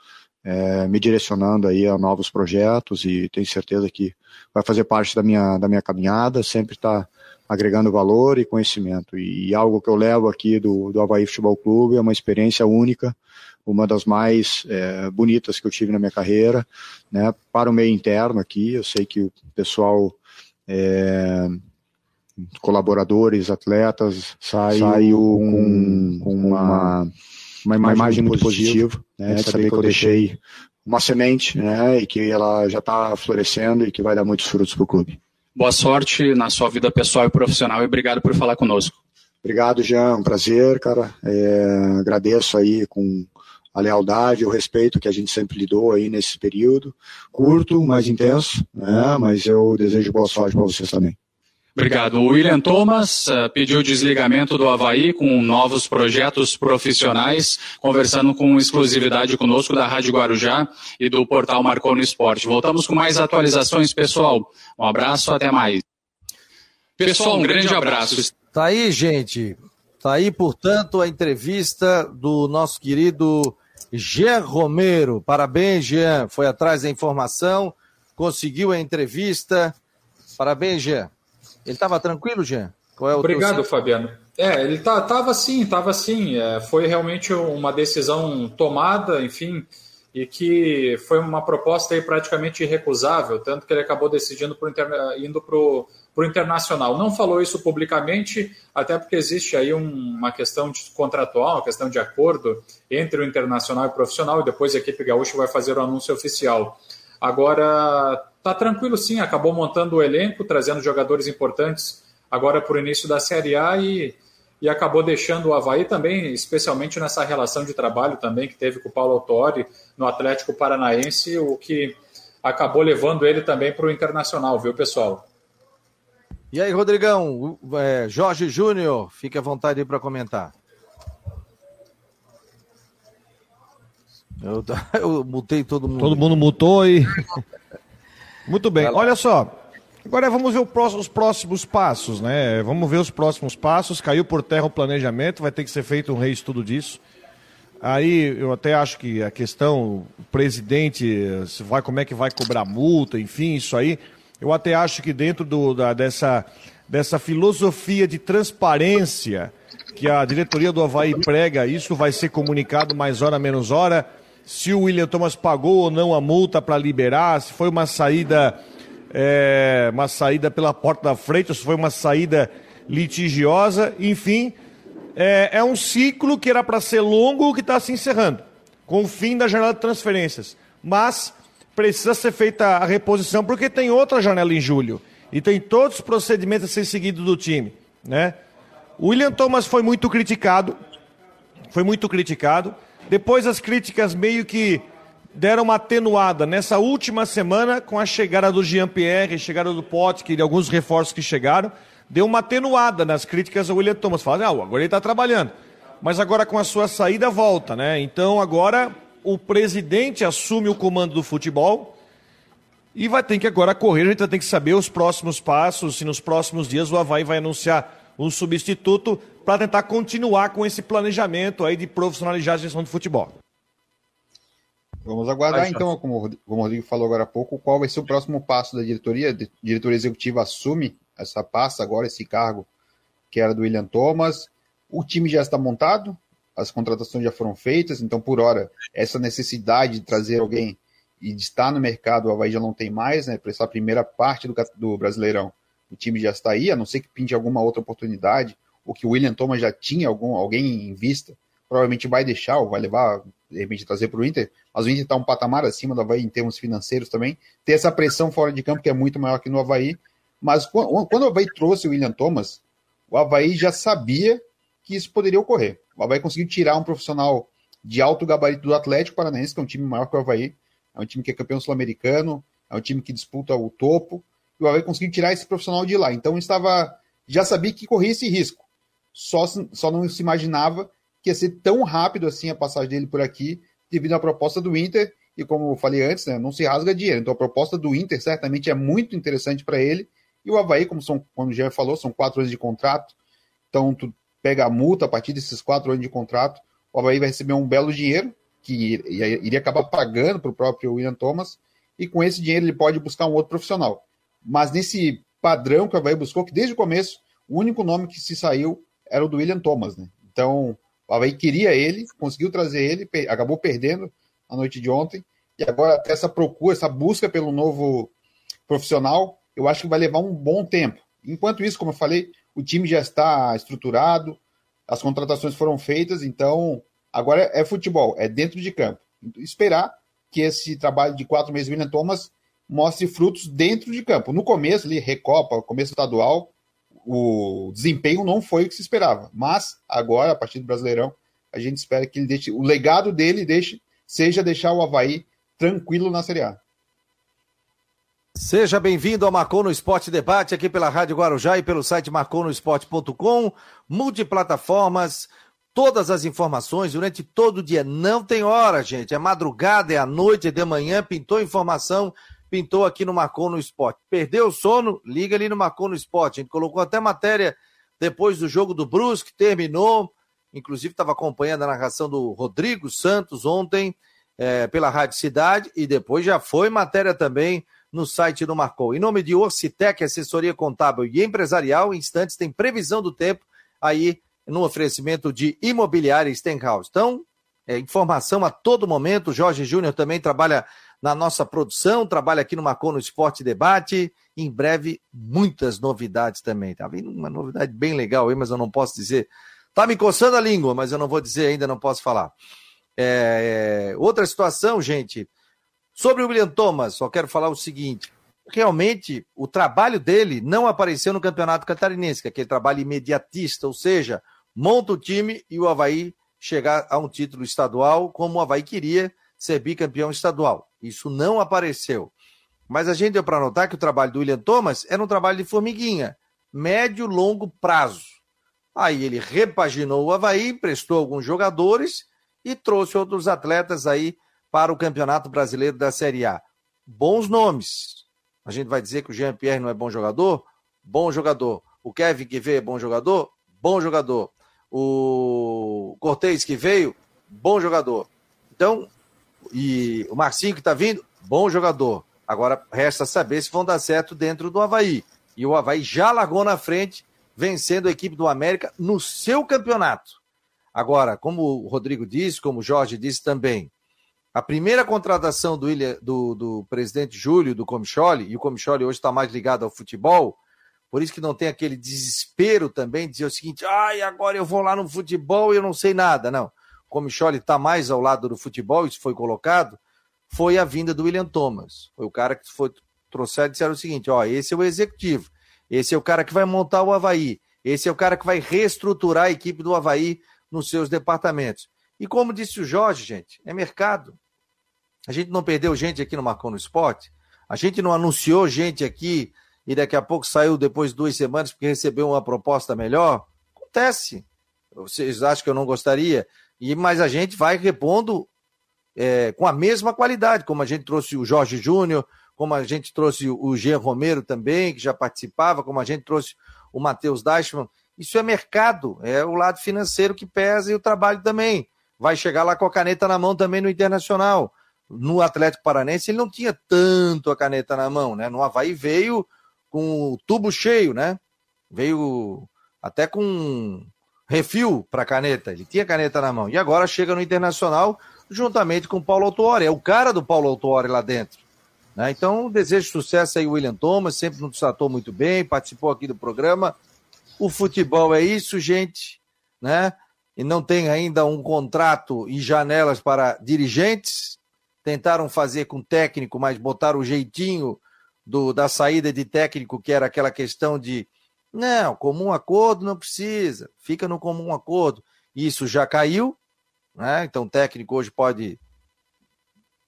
é, me direcionando aí a novos projetos e tenho certeza que vai fazer parte da minha, da minha caminhada, sempre está agregando valor e conhecimento. E, e, algo que eu levo aqui do, do Havaí Futebol Clube é uma experiência única, uma das mais é, bonitas que eu tive na minha carreira, né, para o meio interno aqui, eu sei que o pessoal, é, colaboradores, atletas, saiu, saiu com, com uma, uma, imagem, imagem muito positiva, positiva né, de saber que eu deixei uma semente, né, e que ela já está florescendo e que vai dar muitos frutos para o clube.
Boa sorte na sua vida pessoal e profissional e obrigado por falar conosco.
Obrigado, Jean. Um prazer, cara. É, agradeço aí com a lealdade, o respeito que a gente sempre lidou aí nesse período. Curto, mais intenso, né? Mas eu desejo boa sorte para vocês também.
Obrigado. O William Thomas uh, pediu desligamento do Havaí com novos projetos profissionais, conversando com exclusividade conosco da Rádio Guarujá e do portal Marcou no Esporte. Voltamos com mais atualizações, pessoal. Um abraço, até mais. Pessoal, um grande abraço.
Tá aí, gente. Tá aí, portanto, a entrevista do nosso querido Jean Romero. Parabéns, Jean. Foi atrás da informação, conseguiu a entrevista. Parabéns, Jean. Ele estava tranquilo, Jean?
Qual é o Obrigado, Fabiano. É, ele tá, tava sim, tava sim. É, foi realmente uma decisão tomada, enfim, e que foi uma proposta aí praticamente irrecusável, tanto que ele acabou decidindo pro indo para o internacional. Não falou isso publicamente, até porque existe aí um, uma questão contratual, uma questão de acordo entre o internacional e o profissional, e depois a equipe gaúcha vai fazer o anúncio oficial. Agora, tá tranquilo sim, acabou montando o elenco, trazendo jogadores importantes agora para o início da Série A e, e acabou deixando o Havaí também, especialmente nessa relação de trabalho também que teve com o Paulo Autori no Atlético Paranaense, o que acabou levando ele também para o Internacional, viu, pessoal?
E aí, Rodrigão, é, Jorge Júnior, fique à vontade aí para comentar. Eu, eu mutei todo mundo.
Todo mundo mutou e. Muito bem, olha só. Agora vamos ver os próximos passos, né? Vamos ver os próximos passos. Caiu por terra o planejamento, vai ter que ser feito um reestudo disso. Aí eu até acho que a questão, o presidente, se vai, como é que vai cobrar multa, enfim, isso aí. Eu até acho que dentro do, da, dessa, dessa filosofia de transparência que a diretoria do Havaí prega, isso vai ser comunicado mais hora menos hora se o William Thomas pagou ou não a multa para liberar, se foi uma saída é, uma saída pela porta da frente, ou se foi uma saída litigiosa, enfim, é, é um ciclo que era para ser longo que está se encerrando, com o fim da janela de transferências. Mas precisa ser feita a reposição, porque tem outra janela em julho, e tem todos os procedimentos a ser seguidos do time, né? O William Thomas foi muito criticado, foi muito criticado, depois as críticas meio que deram uma atenuada nessa última semana com a chegada do Jean-Pierre, chegada do Pote, de alguns reforços que chegaram, deu uma atenuada nas críticas ao William Thomas. Falaram, ah, agora ele está trabalhando. Mas agora com a sua saída volta, né? Então agora o presidente assume o comando do futebol e vai ter que agora correr, a gente vai ter que saber os próximos passos, se nos próximos dias o Havaí vai anunciar um substituto para tentar continuar com esse planejamento aí de profissionalizar a gestão do futebol.
Vamos aguardar então, como, como o Rodrigo falou agora há pouco, qual vai ser o próximo passo da diretoria. A diretoria executiva assume essa pasta agora, esse cargo que era do William Thomas. O time já está montado, as contratações já foram feitas, então por hora essa necessidade de trazer alguém e de estar no mercado, o Havaí já não tem mais, né? Para essa primeira parte do, do Brasileirão, o time já está aí, a não ser que pinte alguma outra oportunidade, ou que o William Thomas já tinha algum, alguém em vista, provavelmente vai deixar, ou vai levar, de repente, trazer para o Inter, mas o Inter está um patamar acima do Havaí em termos financeiros também, tem essa pressão fora de campo que é muito maior que no Havaí, mas quando, quando o Havaí trouxe o William Thomas, o Havaí já sabia que isso poderia ocorrer. O Havaí conseguiu tirar um profissional de alto gabarito do Atlético Paranaense, que é um time maior que o Havaí, é um time que é campeão sul-americano, é um time que disputa o topo, e o Havaí conseguiu tirar esse profissional de lá. Então estava, já sabia que corria esse risco. Só, só não se imaginava que ia ser tão rápido assim a passagem dele por aqui, devido à proposta do Inter. E como eu falei antes, né, não se rasga dinheiro. Então a proposta do Inter certamente é muito interessante para ele. E o Havaí, como, são, como o Jean falou, são quatro anos de contrato. Então tu pega a multa a partir desses quatro anos de contrato. O Havaí vai receber um belo dinheiro, que iria acabar pagando para o próprio William Thomas. E com esse dinheiro ele pode buscar um outro profissional. Mas nesse padrão que o Havaí buscou, que desde o começo, o único nome que se saiu era o do William Thomas, né? Então, o Havaí queria ele, conseguiu trazer ele, acabou perdendo a noite de ontem, e agora essa procura, essa busca pelo novo profissional, eu acho que vai levar um bom tempo. Enquanto isso, como eu falei, o time já está estruturado, as contratações foram feitas, então agora é futebol, é dentro de campo. Esperar que esse trabalho de quatro meses William Thomas mostre frutos dentro de campo. No começo, ali, Recopa, começo estadual, o desempenho não foi o que se esperava. Mas agora, a partir do Brasileirão, a gente espera que ele deixe. O legado dele deixe, seja deixar o Havaí tranquilo na Série A.
Seja bem-vindo ao Marcou no Esporte Debate aqui pela Rádio Guarujá e pelo site marconosport.com, multiplataformas, todas as informações durante todo o dia. Não tem hora, gente. É madrugada, é à noite, é de manhã, pintou informação, pintou aqui no Marcou no Esporte. Perdeu o sono? Liga ali no Marcou no Esporte. A gente colocou até matéria depois do jogo do Brusque, terminou. Inclusive estava acompanhando a narração do Rodrigo Santos ontem é, pela Rádio Cidade e depois já foi matéria também no site do Marcou. Em nome de Orcitec, assessoria contábil e empresarial, em instantes tem previsão do tempo aí no oferecimento de imobiliária Stenhouse. Então, é, informação a todo momento. Jorge Júnior também trabalha na nossa produção, trabalha aqui no Marcou no Esporte Debate. Em breve, muitas novidades também. Tá vindo uma novidade bem legal aí, mas eu não posso dizer. Tá me coçando a língua, mas eu não vou dizer ainda, não posso falar. É, é outra situação, gente. Sobre o William Thomas, só quero falar o seguinte: realmente o trabalho dele não apareceu no Campeonato Catarinense, que é aquele trabalho imediatista, ou seja, monta o time e o Havaí chegar a um título estadual, como o Havaí queria ser bicampeão estadual. Isso não apareceu. Mas a gente deu para notar que o trabalho do William Thomas era um trabalho de formiguinha, médio, longo prazo. Aí ele repaginou o Havaí, emprestou alguns jogadores e trouxe outros atletas aí para o Campeonato Brasileiro da Série A. Bons nomes. A gente vai dizer que o Jean-Pierre não é bom jogador? Bom jogador. O Kevin que veio é bom jogador? Bom jogador. O Cortez que veio? Bom jogador. Então, e o Marcinho que está vindo? Bom jogador. Agora resta saber se vão dar certo dentro do Havaí. E o Havaí já largou na frente, vencendo a equipe do América no seu campeonato. Agora, como o Rodrigo disse, como o Jorge disse também, a primeira contratação do, Ilha, do, do presidente Júlio, do Comicholi, e o Comicholi hoje está mais ligado ao futebol, por isso que não tem aquele desespero também de dizer o seguinte: ai, agora eu vou lá no futebol e eu não sei nada. Não. Comicholi está mais ao lado do futebol, isso foi colocado, foi a vinda do William Thomas. Foi o cara que foi trouxer e disseram o seguinte: ó, esse é o executivo, esse é o cara que vai montar o Havaí, esse é o cara que vai reestruturar a equipe do Havaí nos seus departamentos. E como disse o Jorge, gente, é mercado. A gente não perdeu gente aqui no Marcou no Esporte. A gente não anunciou gente aqui e daqui a pouco saiu depois de duas semanas porque recebeu uma proposta melhor. Acontece. Vocês acham que eu não gostaria? E Mas a gente vai repondo é, com a mesma qualidade, como a gente trouxe o Jorge Júnior, como a gente trouxe o Jean Romero também, que já participava, como a gente trouxe o Matheus Deichmann. Isso é mercado, é o lado financeiro que pesa e o trabalho também. Vai chegar lá com a caneta na mão também no Internacional no Atlético Paranense ele não tinha tanto a caneta na mão, né? No Havaí veio com o tubo cheio, né? Veio até com refil para caneta, ele tinha caneta na mão. E agora chega no Internacional juntamente com o Paulo Autuori, é o cara do Paulo Autuori lá dentro. Né? Então, desejo sucesso aí, William Thomas, sempre nos tratou muito bem, participou aqui do programa. O futebol é isso, gente, né? E não tem ainda um contrato e janelas para dirigentes, tentaram fazer com técnico, mas botaram o jeitinho do, da saída de técnico, que era aquela questão de não, comum acordo não precisa, fica no comum acordo. Isso já caiu, né? Então o técnico hoje pode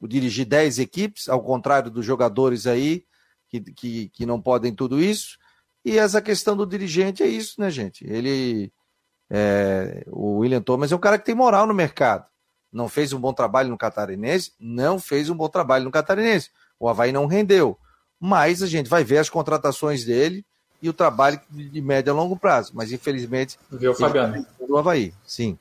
dirigir 10 equipes, ao contrário dos jogadores aí, que, que, que não podem tudo isso. E essa questão do dirigente é isso, né, gente? Ele. É, o William Thomas é um cara que tem moral no mercado não fez um bom trabalho no Catarinense, não fez um bom trabalho no Catarinense. O Havaí não rendeu. Mas a gente vai ver as contratações dele e o trabalho de médio a longo prazo. Mas infelizmente.
Viu, Fabiano?
Do Havaí, sim.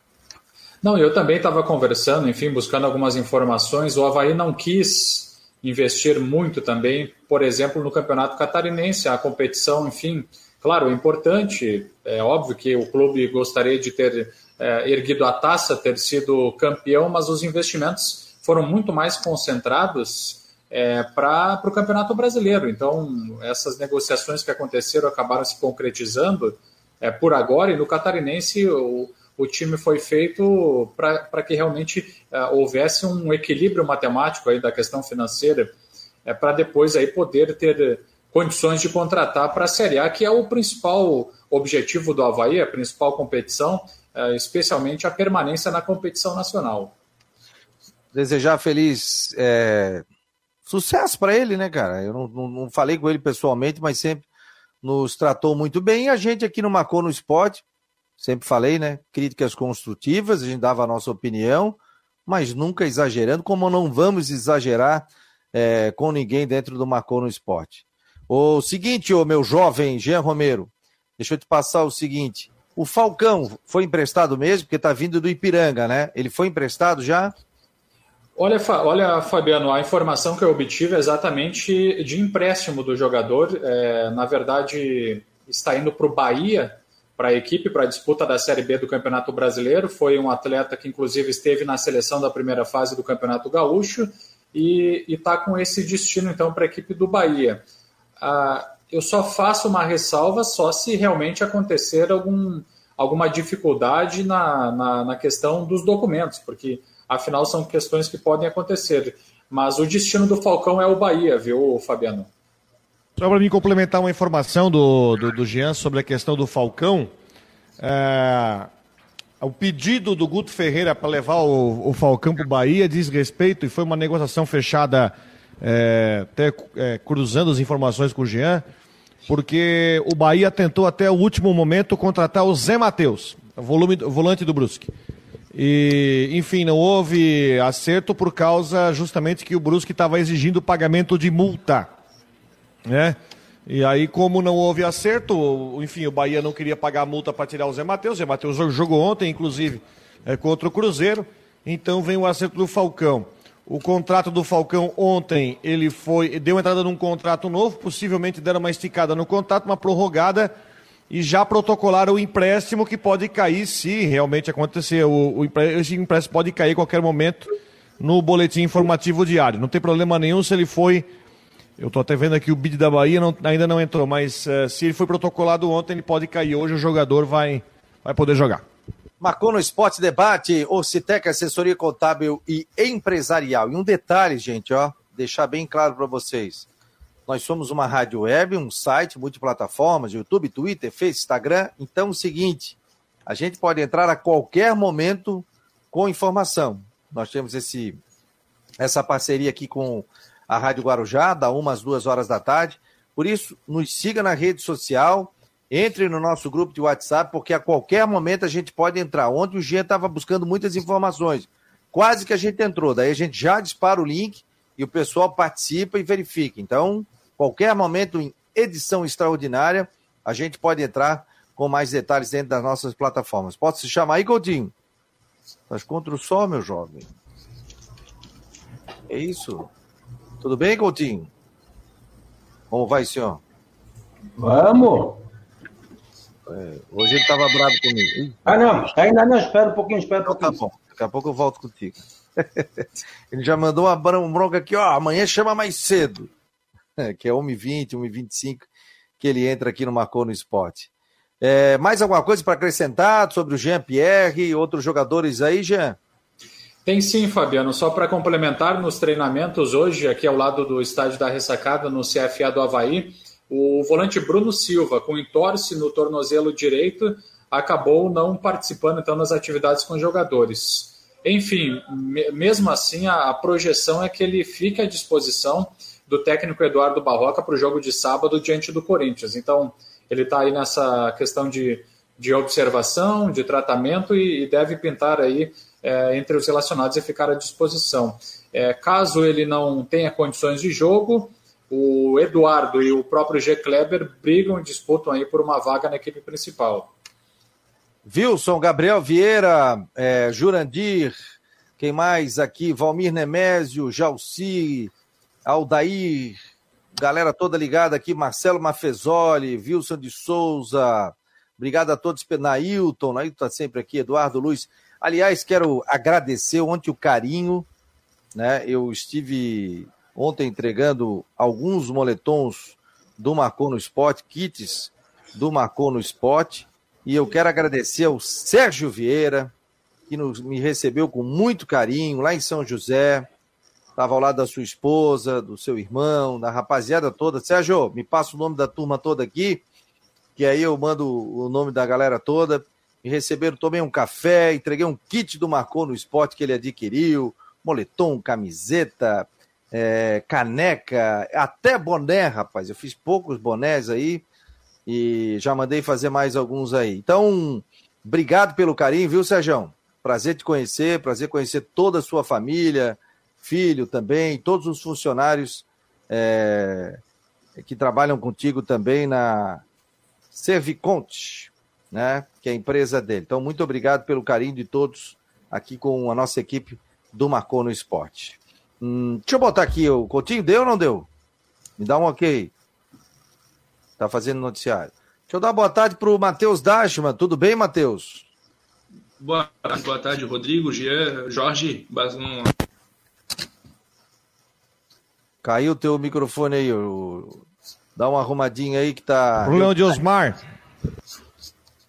Não, eu também estava conversando, enfim, buscando algumas informações. O Havaí não quis investir muito também, por exemplo, no Campeonato Catarinense, a competição, enfim. Claro, é importante, é óbvio que o clube gostaria de ter é, erguido a taça, ter sido campeão, mas os investimentos foram muito mais concentrados é, para o Campeonato Brasileiro. Então, essas negociações que aconteceram acabaram se concretizando é, por agora, e no Catarinense o, o time foi feito para que realmente é, houvesse um equilíbrio matemático aí da questão financeira. é, para depois aí poder ter condições de contratar para a Série A, que é o principal objetivo do Havaí, a principal competição, é, especialmente a permanência na competição nacional.
Desejar feliz é, sucesso para ele, né, cara? Eu não, não, não, falei com ele pessoalmente, mas sempre nos tratou muito bem. E a gente aqui no Marcou no Esporte, sempre falei, né? Críticas construtivas, a gente dava a nossa opinião, mas nunca exagerando, como não vamos exagerar é, com ninguém dentro do Marcou no Esporte. O seguinte, ô meu jovem Jean Romero, deixa eu te passar o seguinte. O Falcão foi emprestado mesmo, porque está vindo do Ipiranga, né? Ele foi emprestado já?
Olha, olha, Fabiano, a informação que eu obtive é exatamente de empréstimo do jogador. É, na verdade, está indo para o Bahia, para a equipe, para a disputa da Série B do Campeonato Brasileiro. Foi um atleta que, inclusive, esteve na seleção da primeira fase do Campeonato Gaúcho e está com esse destino, então, para a equipe do Bahia. Ah, eu só faço uma ressalva só se realmente acontecer algum, alguma dificuldade na, na, na questão dos documentos, porque Afinal, são questões que podem acontecer. Mas o destino do Falcão é o Bahia, viu, Fabiano?
Só para me complementar uma informação do, do, do, Jean sobre a questão do Falcão. É, o pedido do Guto Ferreira para levar o, o Falcão para o Bahia diz respeito, e foi uma negociação fechada, é, até é, cruzando as informações com o Jean, porque o Bahia tentou até o último momento contratar o Zé Matheus, volume, volante do Brusque. E, enfim, não houve acerto por causa justamente que o Brusque estava exigindo pagamento de multa, né? E aí, como não houve acerto, enfim, o Bahia não queria pagar a multa para tirar o Zé Matheus. O Zé Matheus jogou ontem, inclusive, é, contra o Cruzeiro. Então vem o acerto do Falcão. O contrato do Falcão ontem, ele foi, deu entrada num contrato novo, possivelmente deram uma esticada no contrato, uma prorrogada e já protocolaram o empréstimo que pode cair se realmente acontecer. O, o esse empréstimo pode cair a qualquer momento no boletim informativo diário. Não tem problema nenhum se ele foi. Eu estou até vendo aqui o bid da Bahia, não, ainda não entrou, mas uh, se ele foi protocolado ontem, ele pode cair. Hoje o jogador vai, vai poder jogar.
Marcou no Esporte Debate, Ocitec Assessoria Contábil e Empresarial. E um detalhe, gente, ó, deixar bem claro para vocês. Nós somos uma rádio web, um site multiplataformas, YouTube, Twitter, Facebook, Instagram. Então, é o seguinte, a gente pode entrar a qualquer momento com informação. Nós temos esse, essa parceria aqui com a Rádio Guarujá, da uma às duas horas da tarde. Por isso, nos siga na rede social, entre no nosso grupo de WhatsApp, porque a qualquer momento a gente pode entrar. Ontem o Jean estava buscando muitas informações. Quase que a gente entrou. Daí a gente já dispara o link e o pessoal participa e verifica. Então, Qualquer momento em edição extraordinária, a gente pode entrar com mais detalhes dentro das nossas plataformas. Pode se chamar aí, Coutinho? Estás contra o sol, meu jovem? É isso? Tudo bem, Coutinho? Como vai, senhor?
Vamos!
É, hoje ele estava bravo comigo.
Ah, não, ainda não, espera um pouquinho, espera um
pouquinho. Tá bom, daqui a pouco eu volto contigo. ele já mandou uma bronca aqui, ó, amanhã chama mais cedo. que é 1h20, 1h25, que ele entra aqui no Marcou no Esporte. É, mais alguma coisa para acrescentar sobre o Jean Pierre e outros jogadores aí, Jean?
Tem sim, Fabiano. Só para complementar, nos treinamentos hoje, aqui ao lado do estádio da Ressacada, no CFA do Havaí, o volante Bruno Silva, com entorse no tornozelo direito, acabou não participando então das atividades com os jogadores. Enfim, mesmo assim, a projeção é que ele fique à disposição do técnico Eduardo Barroca para o jogo de sábado diante do Corinthians. Então, ele está aí nessa questão de, de observação, de tratamento e, e deve pintar aí é, entre os relacionados e ficar à disposição. É, caso ele não tenha condições de jogo, o Eduardo e o próprio G. Kleber brigam e disputam aí por uma vaga na equipe principal.
Wilson, Gabriel Vieira, é, Jurandir, quem mais aqui? Valmir Nemésio, Jalci, Aldair, galera toda ligada aqui, Marcelo Mafezoli, Wilson de Souza, obrigado a todos, Nailton, Nailton está sempre aqui, Eduardo Luiz. Aliás, quero agradecer ontem o carinho, né? Eu estive ontem entregando alguns moletons do Marcou no Spot, kits do Marcou no Spot, e eu quero agradecer ao Sérgio Vieira, que nos, me recebeu com muito carinho lá em São José, Estava ao lado da sua esposa, do seu irmão, da rapaziada toda. Sérgio, me passa o nome da turma toda aqui, que aí eu mando o nome da galera toda. Me receberam, tomei um café, entreguei um kit do Marcou no Esporte que ele adquiriu, moletom, camiseta, é, caneca, até boné, rapaz. Eu fiz poucos bonés aí e já mandei fazer mais alguns aí. Então, obrigado pelo carinho, viu, Sérgio? Prazer te conhecer, prazer conhecer toda a sua família, filho também, todos os funcionários é, que trabalham contigo também na Serviconte, né? Que é a empresa dele. Então, muito obrigado pelo carinho de todos aqui com a nossa equipe do Marcou no Esporte. Hum, deixa eu botar aqui, o Coutinho deu ou não deu? Me dá um ok. Tá fazendo noticiário. Deixa eu dar boa tarde para o Matheus Dashman. Tudo bem, Matheus?
Boa, boa tarde, Rodrigo, Jean, Jorge.
Caiu o teu microfone aí. Dá uma arrumadinha aí que tá.
Problema de Osmar.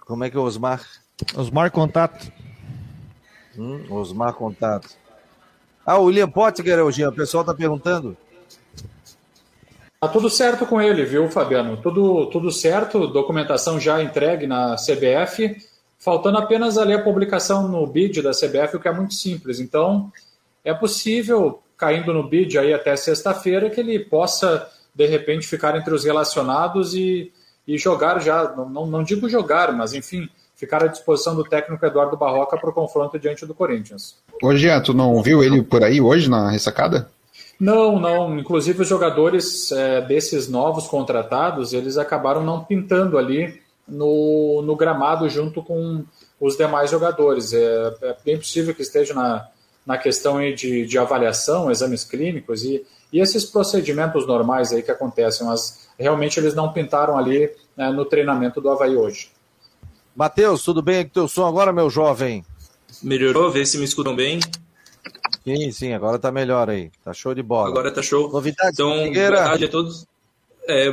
Como é que é o Osmar?
Osmar Contato.
Hum, Osmar Contato. Ah, o William Pottinger, Eugênio, o pessoal tá perguntando.
Tá tudo certo com ele, viu, Fabiano? Tudo, tudo certo, documentação já entregue na CBF, faltando apenas ali a publicação no BID da CBF, o que é muito simples. Então, é possível caindo no bid aí até sexta-feira, que ele possa, de repente, ficar entre os relacionados e, e jogar já, não, não digo jogar, mas enfim, ficar à disposição do técnico Eduardo Barroca para o confronto diante do Corinthians.
Ô Jean, tu não viu ele por aí hoje na ressacada?
Não, não. Inclusive os jogadores é, desses novos contratados, eles acabaram não pintando ali no, no gramado junto com os demais jogadores. É, é bem possível que esteja na, na questão de, de avaliação, exames clínicos e, e esses procedimentos normais aí que acontecem, mas realmente eles não pintaram ali né, no treinamento do Havaí hoje.
Matheus, tudo bem com teu som agora, meu jovem?
Melhorou, vê se me escutam bem.
Sim, sim, agora tá melhor aí. Tá show de bola.
Agora tá show.
Novidades,
então, Figueira. boa tarde a todos. É,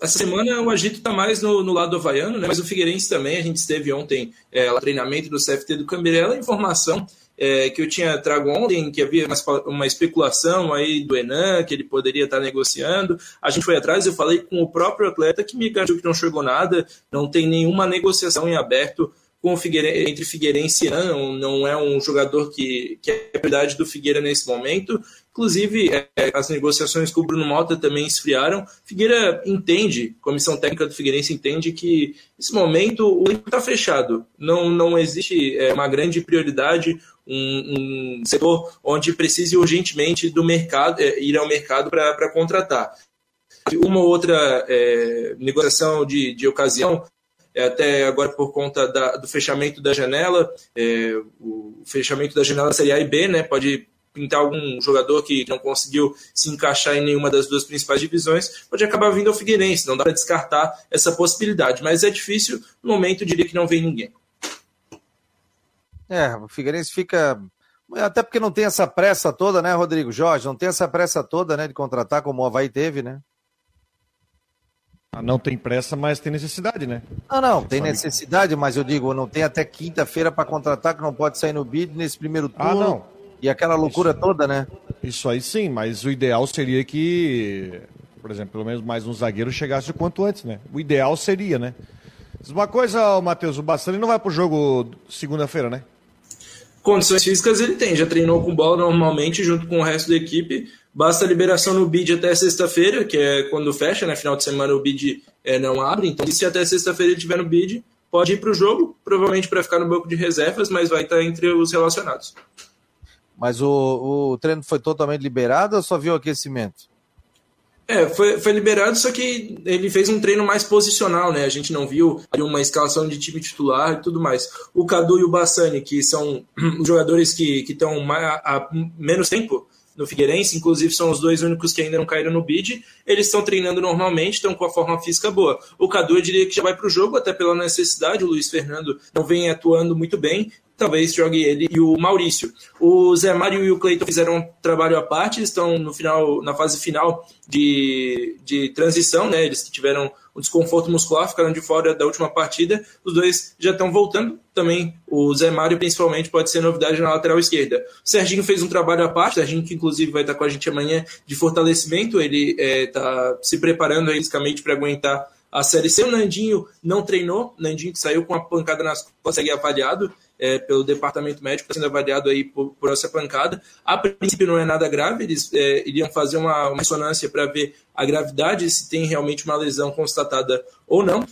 essa semana o agito está mais no, no, lado havaiano, né? mas o Figueirense também. A gente esteve ontem é, lá treinamento do CFT do Camberela. Informação é, que eu tinha trago ontem, que havia uma, uma, especulação aí do Enan, que ele poderia estar negociando. A gente foi atrás, eu falei com o próprio atleta que me garantiu que não chegou nada, não tem nenhuma negociação em aberto com o entre Figueirense e Enan, não é um jogador que, que é prioridade do Figueira nesse momento. Inclusive, é, as negociações com o Bruno Mota também esfriaram. Figueira entende, a comissão técnica do Figueirense entende que nesse momento o elenco está fechado. Não, não existe é, uma grande prioridade, um, um, setor onde precise urgentemente do mercado, é, ir ao mercado para contratar. Uma ou outra é, negociação de, de ocasião é, até agora por conta da, do fechamento da janela, o fechamento da janela Série A e B, né, pode pintar algum jogador que não conseguiu se encaixar em nenhuma das duas principais divisões, pode acabar vindo ao Figueirense. Não dá para descartar essa possibilidade, mas é difícil. No momento, diria que não vem ninguém.
É, o Figueirense fica. Até porque não tem essa pressa toda, né, Rodrigo Jorge? Não tem essa pressa toda, né, de contratar como o Havaí teve, né?
Ah, não tem pressa, mas tem necessidade, né?
Ah, não, tem necessidade, mas eu digo, não tem até quinta-feira para contratar, que não pode sair no bid nesse primeiro turno. Ah, não. E aquela loucura isso, toda, né?
Isso aí sim, mas o ideal seria que, por exemplo, pelo menos mais um zagueiro chegasse o quanto antes, né? O ideal seria, né? Uma coisa, Matheus, o Bastani não vai pro jogo segunda-feira, né?
Condições físicas ele tem, já treinou com bola normalmente junto com o resto da equipe. Basta a liberação no bid até sexta-feira, que é quando fecha, né? Final de semana o bid é, não abre. Então, se até sexta-feira ele tiver no bid, pode ir para o jogo, provavelmente para ficar no banco de reservas, mas vai estar entre os relacionados.
Mas o, o treino foi totalmente liberado ou só viu aquecimento?
É, foi, foi liberado, só que ele fez um treino mais posicional, né? A gente não viu uma escalação de time titular e tudo mais. O Cadu e o Bassani, que são jogadores que estão há menos tempo no Figueirense, inclusive são os dois únicos que ainda não caíram no bid, eles estão treinando normalmente, estão com a forma física boa. O Cadu eu diria que já vai para o jogo, até pela necessidade, o Luiz Fernando não vem atuando muito bem, talvez jogue ele e o Maurício. O Zé Mário e o Cleiton fizeram um trabalho à parte, estão no final, na fase final de, de transição, né? Eles tiveram um desconforto muscular, ficaram de fora da última partida. Os dois já estão voltando. Também o Zé Mário, principalmente, pode ser novidade na lateral esquerda. O Serginho fez um trabalho à parte, o Serginho, que inclusive vai estar com a gente amanhã de fortalecimento. Ele está é, se preparando fisicamente para aguentar a Série C. O Nandinho não treinou, o Nandinho que saiu com uma pancada nas costas, segue avaliado é, pelo departamento médico, está sendo avaliado aí por, por, essa pancada. A princípio não é nada grave, eles é, iriam fazer uma, uma ressonância para ver a gravidade, se tem realmente uma lesão constatada ou não.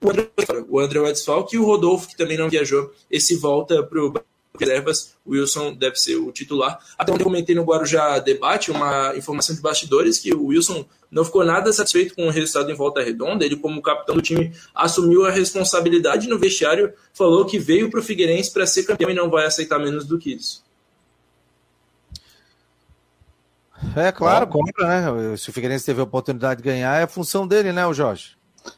O André, o André Wedsfalk e o Rodolfo, que também não viajou, esse volta para o reservas, o Wilson deve ser o titular. Até ontem eu comentei no Guarujá Debate uma informação de bastidores que o Wilson não ficou nada satisfeito com o resultado em volta redonda. Ele, como capitão do time, assumiu a responsabilidade no vestiário, falou que veio para o Figueirense para ser campeão e não vai aceitar menos do que isso.
É claro, compra, né? Se o Figueirense teve a oportunidade de ganhar, é a função dele, né, o Jorge?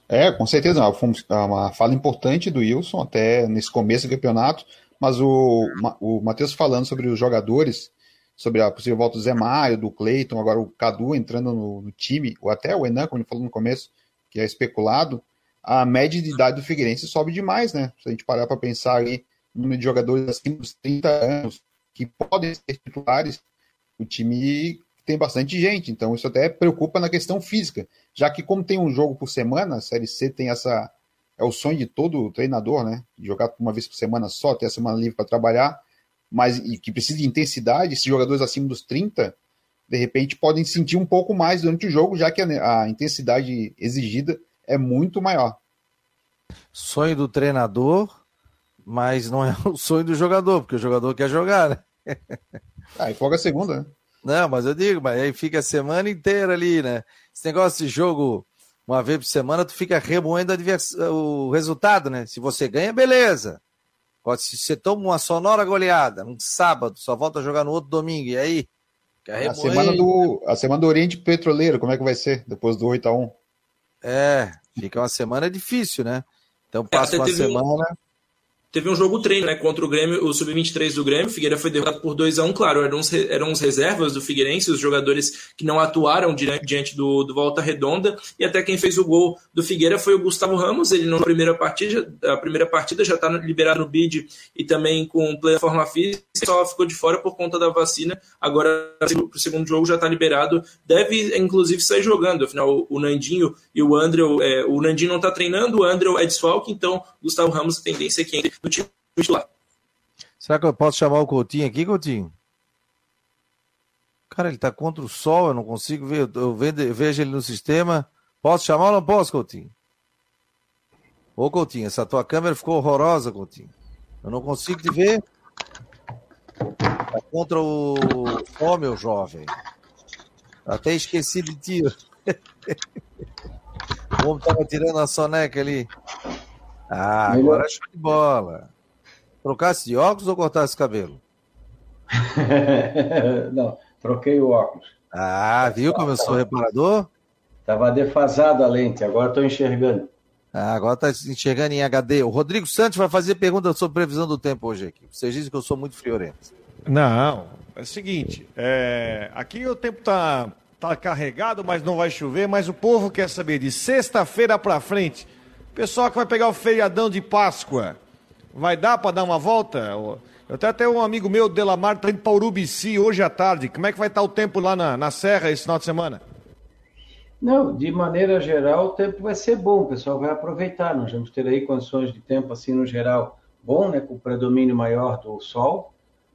É, com certeza, é uma fala importante do Wilson, até nesse começo do campeonato. Mas o, o Matheus falando sobre os jogadores, sobre a possível volta do Zé Maio, do Cleiton, agora o Cadu entrando no, no, time, ou até o Enan, como ele falou no começo, que é especulado, a média de idade do Figueirense sobe demais, né? Se a gente parar para pensar aí no número de jogadores acima dos 30 anos que podem ser titulares, o time tem bastante gente, então isso até preocupa na questão física, já que como tem um jogo por semana, a Série C tem essa é o sonho de todo treinador, né? Jogar uma vez por semana só, ter a semana livre para trabalhar, mas que precisa de intensidade, esses jogadores acima dos 30, de repente podem sentir um pouco mais durante o jogo, já que a, a intensidade exigida é muito maior.
Sonho do treinador, mas não é o sonho do jogador, porque o jogador quer jogar, né?
Ah, e folga a segunda, né?
Não, mas eu digo, mas aí fica a semana inteira ali, né? Esse negócio de jogo uma vez por semana, tu fica remoendo o resultado, né? Se você ganha, beleza. Se você toma uma sonora goleada um sábado, só volta a jogar no outro domingo, e aí?
A semana, do, a semana do Oriente Petroleiro, como é que vai ser depois do 8 a 1
É, fica uma semana difícil, né? Então passa uma semana
teve um jogo treino, né, contra o Grêmio, o Sub-23 do Grêmio, Figueira foi derrotado por 2 a 1 claro, eram os, eram os reservas do Figueirense, os jogadores que não atuaram diante do, do Volta Redonda, e até quem fez o gol do Figueira foi o Gustavo Ramos, ele na primeira partida, a primeira partida já está liberado no bid e também com plataforma física, só ficou de fora por conta da vacina, agora para o segundo jogo já está liberado, deve inclusive sair jogando, afinal o Nandinho e o André, o Nandinho não está treinando, o André é desfalque, então Gustavo Ramos a tendência é que entre no time titular.
Será que eu posso chamar o Coutinho aqui, Coutinho? Cara, ele tá contra o sol, eu não consigo ver. Eu vejo ele no sistema. Posso chamar ou não posso, Coutinho? Ô, Coutinho, essa tua câmera ficou horrorosa, Coutinho. Eu não consigo te ver. Tá contra o sol, meu jovem. Até esqueci de ti. o homem tava tirando a soneca ali. Ah, agora é show de bola. Trocasse de óculos ou cortasse cabelo?
Não, troquei o óculos.
Ah, viu como eu sou reparador?
Estava defasado a lente, agora estou enxergando.
Ah, agora está enxergando em HD. O Rodrigo Santos vai fazer pergunta sobre previsão do tempo hoje aqui. Vocês dizem que eu sou muito friorento.
Não, é o seguinte, é, aqui o tempo está tá carregado, mas não vai chover, mas o povo quer saber de sexta-feira para frente. Pessoal que vai pegar o feriadão de Páscoa, Vai dar para dar uma volta? Eu até tenho um amigo meu, Delamar, tá indo para Urubici hoje à tarde. Como é que vai estar tá o tempo lá na, na Serra esse final de semana?
Não, de maneira geral, o tempo vai ser bom, o pessoal vai aproveitar. Nós vamos ter aí condições de tempo, assim, no geral, bom, né, com o predomínio maior do sol.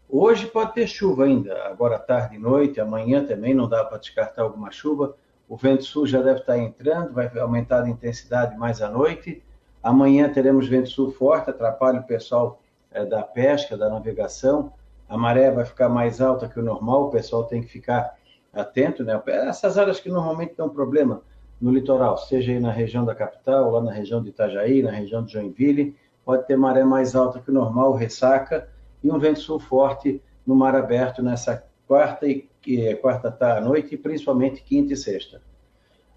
Hoje pode ter chuva ainda, agora tarde e noite, amanhã também não dá para descartar alguma chuva. O vento sul já deve estar entrando, vai aumentar a intensidade mais à noite. Amanhã teremos vento sul forte, atrapalha o pessoal é, da pesca, da navegação. A maré vai ficar mais alta que o normal, o pessoal tem que ficar atento, né? Essas áreas que normalmente dão problema no litoral, seja aí na região da capital, lá na região de Itajaí, na região de Joinville, pode ter maré mais alta que o normal, ressaca, e um vento sul forte no mar aberto nessa quarta e quarta à noite, e principalmente quinta e sexta.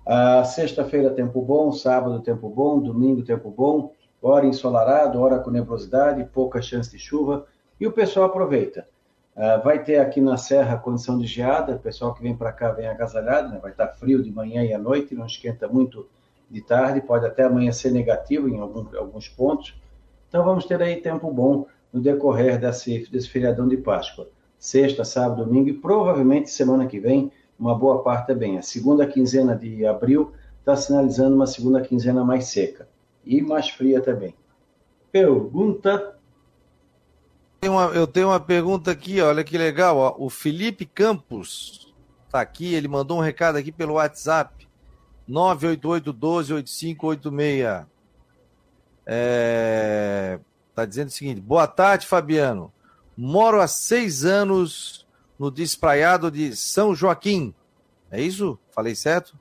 A sexta-feira, tempo bom, sábado, tempo bom, domingo, tempo bom, hora ensolarado, hora com nebulosidade, pouca chance de chuva. e o pessoal aproveita. Uh, vai ter aqui na Serra condição de geada, o pessoal que vem para cá vem agasalhado, né? vai estar tá frio de manhã e à noite, não esquenta muito de tarde, pode até amanhecer negativo em algum, alguns pontos. Então vamos ter aí tempo bom no decorrer desse, desse feriadão de Páscoa. Sexta, sábado, domingo e provavelmente semana que vem, uma boa parte também. A segunda quinzena de abril está sinalizando uma segunda quinzena mais seca e mais fria também. Pergunta
eu tenho uma pergunta aqui, olha que legal. Ó. O Felipe Campos está aqui, ele mandou um recado aqui pelo WhatsApp. 988-12-8586. É, tá dizendo o seguinte: boa tarde, Fabiano. Moro há seis anos no despraiado de São Joaquim. É isso? Falei certo?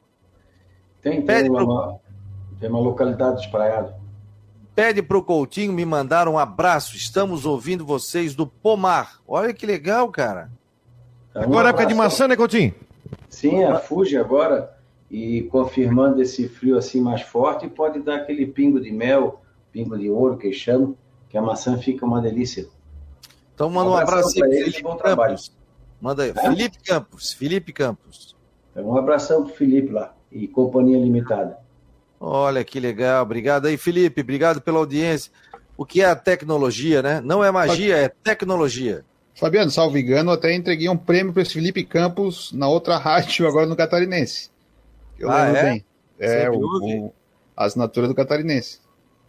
Tem, tem, uma, pro... tem uma localidade despraiada.
Pede para o Coutinho me mandar um abraço. Estamos ouvindo vocês do Pomar. Olha que legal, cara.
Agora é época de maçã, né, Coutinho?
Sim, a Fuji agora e confirmando esse frio assim mais forte, pode dar aquele pingo de mel, pingo de ouro que chamam, que a maçã fica uma delícia.
Então manda um, um abraço aí, Felipe bom trabalho. Manda aí, é? Felipe Campos, Felipe Campos.
Um abração pro Felipe lá e Companhia Limitada.
Olha que legal, obrigado aí, Felipe, obrigado pela audiência. O que é a tecnologia, né? Não é magia, é tecnologia.
Fabiano, salvo engano, até entreguei um prêmio para esse Felipe Campos na outra rádio agora no Catarinense. Eu ah, lembro é? bem. É, o, o, a assinatura do Catarinense.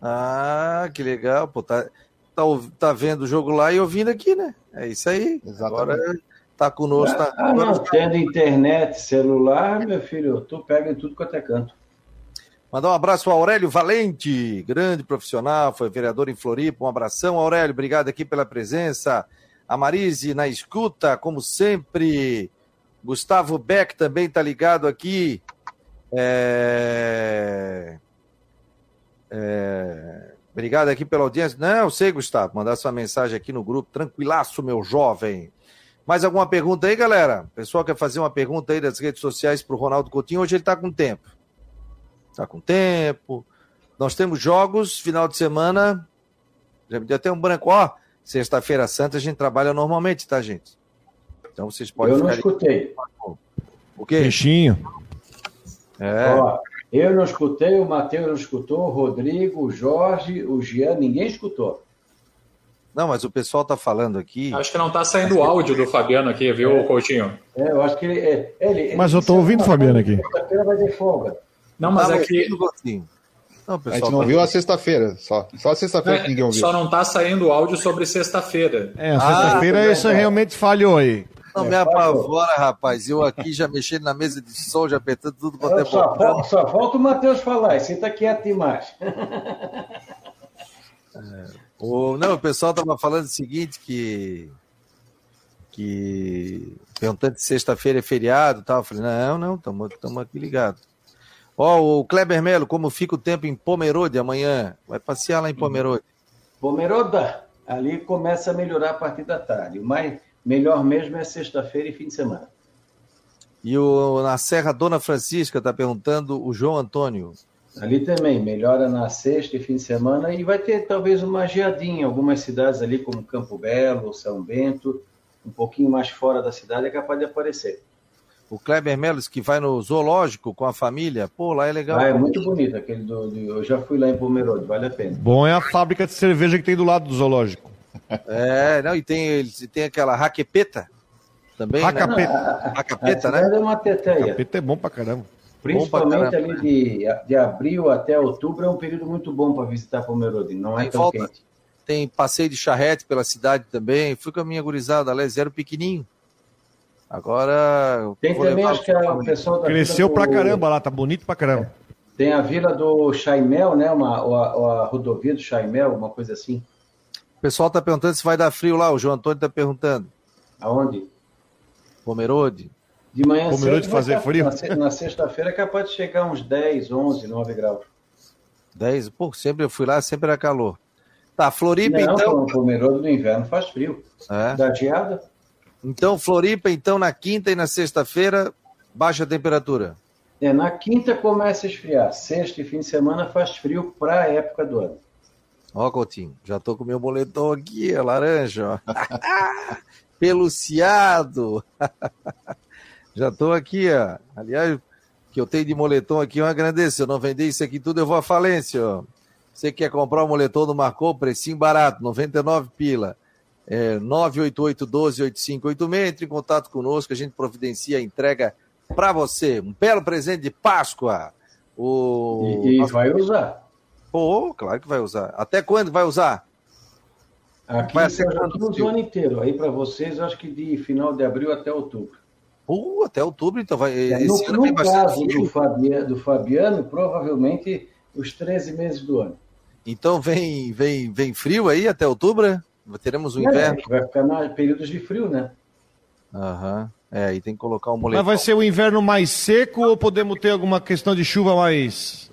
Ah, que legal. Pô, tá, tá, tá vendo o jogo lá e ouvindo aqui, né? É isso aí. Exatamente. Agora tá conosco. Tá,
ah, não, tendo internet, celular, meu filho, tu pega em tudo quanto é canto.
Mandar um abraço ao Aurélio Valente, grande profissional, foi vereador em Floripa. Um abração, Aurélio, obrigado aqui pela presença. A Marise na escuta, como sempre. Gustavo Beck também tá ligado aqui. É... É... Obrigado aqui pela audiência. Não, eu sei, Gustavo, mandar sua mensagem aqui no grupo. Tranquilaço, meu jovem. Mais alguma pergunta aí, galera? O pessoal quer fazer uma pergunta aí das redes sociais para o Ronaldo Coutinho. Hoje ele está com tempo. Está com tempo. Nós temos jogos, final de semana. Já me deu até um branco. Ó, sexta-feira santa a gente trabalha normalmente, tá, gente? Então vocês podem.
Eu não escutei.
O quê?
Peixinho.
É. Ó, eu não escutei, o Matheus não escutou, o Rodrigo, o Jorge, o Jean, ninguém escutou.
Não, mas o pessoal está falando aqui.
Acho que não está saindo o áudio do Fabiano aqui, viu, é, Coutinho?
É, eu acho que ele. É, ele
mas eu estou ouvindo o Fabiano aqui.
Sexta-feira vai ter folga.
Não, mas tá é que.
Não, pessoal, a gente não tá... viu a sexta-feira, só. Só a sexta-feira é, que ninguém ouviu.
Só não está saindo o áudio sobre sexta-feira.
É, sexta-feira ah, isso é. realmente falhou aí.
Não é, me apavora, rapaz. Eu aqui já mexendo na mesa de som, já apertando tudo quanto é
só. Só falta o Matheus falar, está quieto demais.
É, o, não, o pessoal estava falando o seguinte, que. que perguntando se sexta-feira é feriado e tal. Eu falei, não, não, estamos aqui ligados. Ó, oh, o Kleber Melo, como fica o tempo em Pomerode amanhã? Vai passear lá em Pomerode.
Pomeroda, ali começa a melhorar a partir da tarde. O mais melhor mesmo é sexta-feira e fim de semana.
E o, na Serra Dona Francisca está perguntando o João Antônio.
Ali também, melhora na sexta e fim de semana e vai ter talvez uma geadinha em algumas cidades ali, como Campo Belo, São Bento, um pouquinho mais fora da cidade é capaz de aparecer.
O Kleber Melos, que vai no zoológico com a família, pô, lá é legal.
Ah, é muito bonito aquele do, do, Eu já fui lá em Pomerode, vale a pena.
Bom é a fábrica de cerveja que tem do lado do zoológico.
É, não, e tem, tem aquela raquepeta também.
Racapeta.
Né? Racapeta, né?
É uma teteia.
Racapeta é bom pra caramba.
Principalmente ali de, de abril até outubro é um período muito bom para visitar Pomerode, não é tem tão volta, quente.
Tem passeio de charrete pela cidade também. Fui com a minha gurizada, aliás, era pequenininho. Agora.
Tem também, acho que a pessoa
da Cresceu do... pra caramba lá, tá bonito pra caramba.
Tem a vila do Chaimel, né? Uma, a, a rodovia do Chaimel, uma coisa assim.
O pessoal tá perguntando se vai dar frio lá, o João Antônio tá perguntando.
Aonde?
Pomerode.
De manhã
Pomerode fazer frio?
Na sexta-feira é capaz de chegar uns 10, 11, 9 graus.
10? Pô, sempre eu fui lá, sempre era calor. Tá, Floripa
Não,
então.
O Pomerode no inverno faz frio. É. Da geada?
Então, Floripa, então, na quinta e na sexta-feira, baixa temperatura.
É, na quinta começa a esfriar. Sexta e fim de semana faz frio para a época do ano.
Ó, Coutinho, já tô com meu moletom aqui, é laranja, ó. Peluciado. já tô aqui, ó. Aliás, que eu tenho de moletom aqui, eu agradeço. Se eu não vender isso aqui tudo, eu vou à falência, ó. Você quer comprar o moletom do Marcou, precinho barato, 99 pila. É, 988-12-8586, entre em contato conosco, a gente providencia a entrega para você. Um belo presente de Páscoa.
O... E, e vai usar.
Pô, claro que vai usar. Até quando vai usar?
Aqui vai ser o ano inteiro. Aí para vocês, acho que de final de abril até outubro.
Pô, até outubro, então vai.
É, no, no caso do Fabiano, do Fabiano, provavelmente os 13 meses do ano.
Então vem, vem, vem frio aí até outubro? Teremos o um inverno?
É, vai ficar nos períodos de frio, né?
Aham. É, aí tem que colocar um moletom.
Mas vai ser o inverno mais seco ou podemos ter alguma questão de chuva mais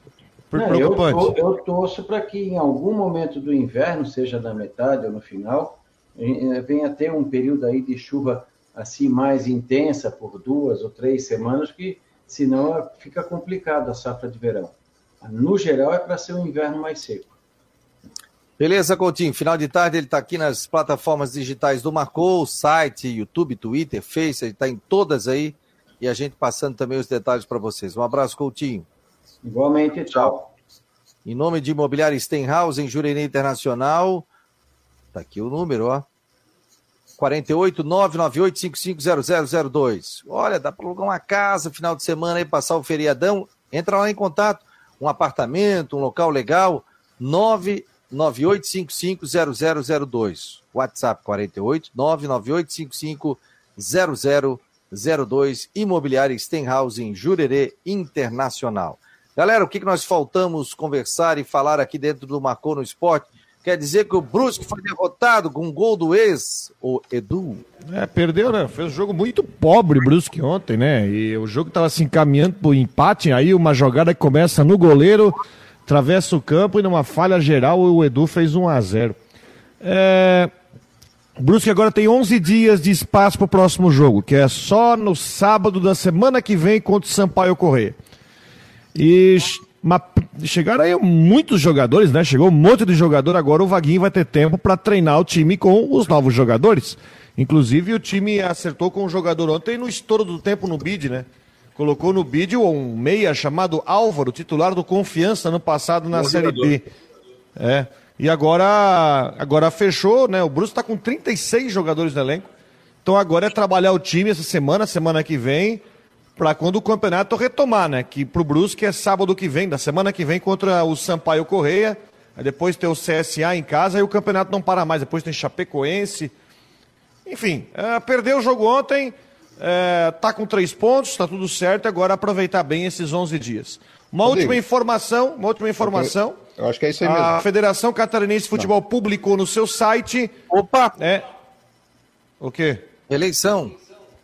Não, preocupante? Eu, eu torço para que em algum momento do inverno, seja na metade ou no final, venha ter um período aí de chuva assim mais intensa por duas ou três semanas, que senão fica complicado a safra de verão. No geral é para ser um inverno mais seco.
Beleza, Coutinho. Final de tarde ele está aqui nas plataformas digitais do Marcou, site, YouTube, Twitter, Face, ele está em todas aí. E a gente passando também os detalhes para vocês. Um abraço, Coutinho.
Igualmente, tchau.
Em nome de Imobiliária Stenhouse, em Jurerê Internacional, tá aqui o número, ó. 48 998 Olha, dá para alugar uma casa final de semana aí, passar o feriadão. Entra lá em contato. Um apartamento, um local legal. 9 98550002. WhatsApp 48 998550002. Imobiliária Stenhouse em Jurerê Internacional. Galera, o que nós faltamos conversar e falar aqui dentro do Marcou no Esporte? Quer dizer que o Brusque foi derrotado com um gol do ex, o Edu.
É, perdeu, né? Fez um jogo muito pobre Brusque ontem, né? E o jogo estava se encaminhando para o empate, aí uma jogada que começa no goleiro, atravessa o campo e numa falha geral o Edu fez 1 a 0 é... Brusque agora tem 11 dias de espaço para o próximo jogo, que é só no sábado da semana que vem contra o Sampaio Correia. E chegaram aí muitos jogadores, né? Chegou um monte de jogador, agora o Vaguinho vai ter tempo para treinar o time com os novos jogadores. Inclusive o time acertou com o jogador ontem no estouro do tempo no bid, né? colocou no vídeo um meia chamado Álvaro, titular do Confiança no passado na Bom Série jogador. B. É. E agora, agora fechou, né? O Bruce está com 36 jogadores no elenco. Então agora é trabalhar o time essa semana, semana que vem, para quando o campeonato retomar, né? Que pro Brusque é sábado que vem, da semana que vem contra o Sampaio Correia. Aí depois tem o CSA em casa e o campeonato não para mais. Depois tem Chapecoense. Enfim, é, perdeu o jogo ontem é, tá com três pontos, tá tudo certo, agora aproveitar bem esses 11 dias. Uma Rodrigo, última informação, uma última informação.
Eu, eu, acho que é isso aí mesmo.
A Federação Catarinense de Futebol Não. publicou no seu site.
Opa!
É. O quê?
Eleição.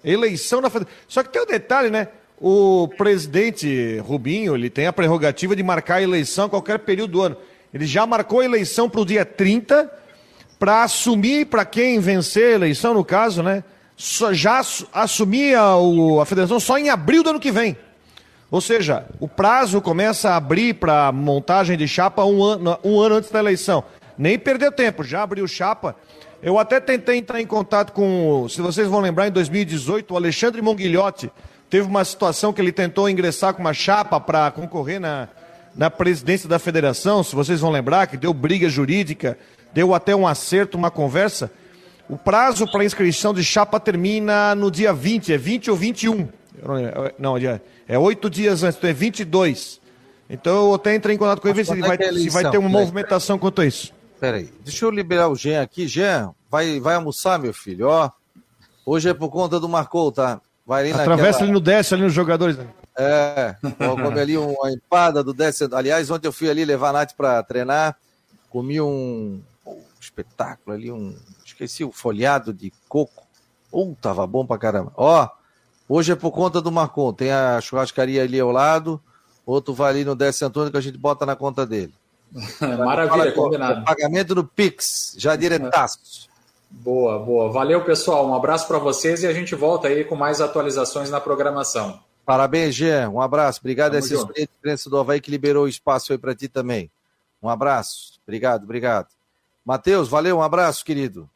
Eleição na Federação. Só que tem um detalhe, né? O presidente Rubinho, ele tem a prerrogativa de marcar a eleição a qualquer período do ano. Ele já marcou a eleição para o dia 30, para assumir para quem vencer a eleição, no caso, né? já assumia a federação só em abril do ano que vem. Ou seja, o prazo começa a abrir para montagem de chapa um ano, um ano antes da eleição. Nem perdeu tempo, já abriu chapa. Eu até tentei entrar em contato com, se vocês vão lembrar, em 2018, o Alexandre Monguilhotti teve uma situação que ele tentou ingressar com uma chapa para concorrer na, na presidência da federação, se vocês vão lembrar, que deu briga jurídica, deu até um acerto, uma conversa. O prazo para inscrição de chapa termina no dia 20, é 20 ou 21. Não, é oito dias antes, então é 22. Então eu até entrei em contato com ele ver se, vai, é se vai ter uma movimentação quanto a isso.
Peraí, deixa eu liberar o Jean aqui. Jean, vai, vai almoçar, meu filho, ó. Hoje é por conta do Marcou, tá? Vai
ali Atravessa naquela... ali no desce, ali nos jogadores.
É, vou comer ali uma empada do desce. Aliás, ontem eu fui ali levar a Nath para treinar, comi um, um espetáculo ali, um Esqueci o folhado de coco. Uh, tava bom pra caramba. Ó, hoje é por conta do Marcon. Tem a churrascaria ali ao lado. Outro vai ali no Décio Antônio que a gente bota na conta dele.
Maravilha, combinado.
Pagamento do Pix, já diretaço.
Boa, boa. Valeu, pessoal. Um abraço para vocês e a gente volta aí com mais atualizações na programação.
Parabéns, Jean. Um abraço. Obrigado a essa experiência do Havaí que liberou o espaço aí para ti também. Um abraço. Obrigado, obrigado. Matheus, valeu, um abraço, querido.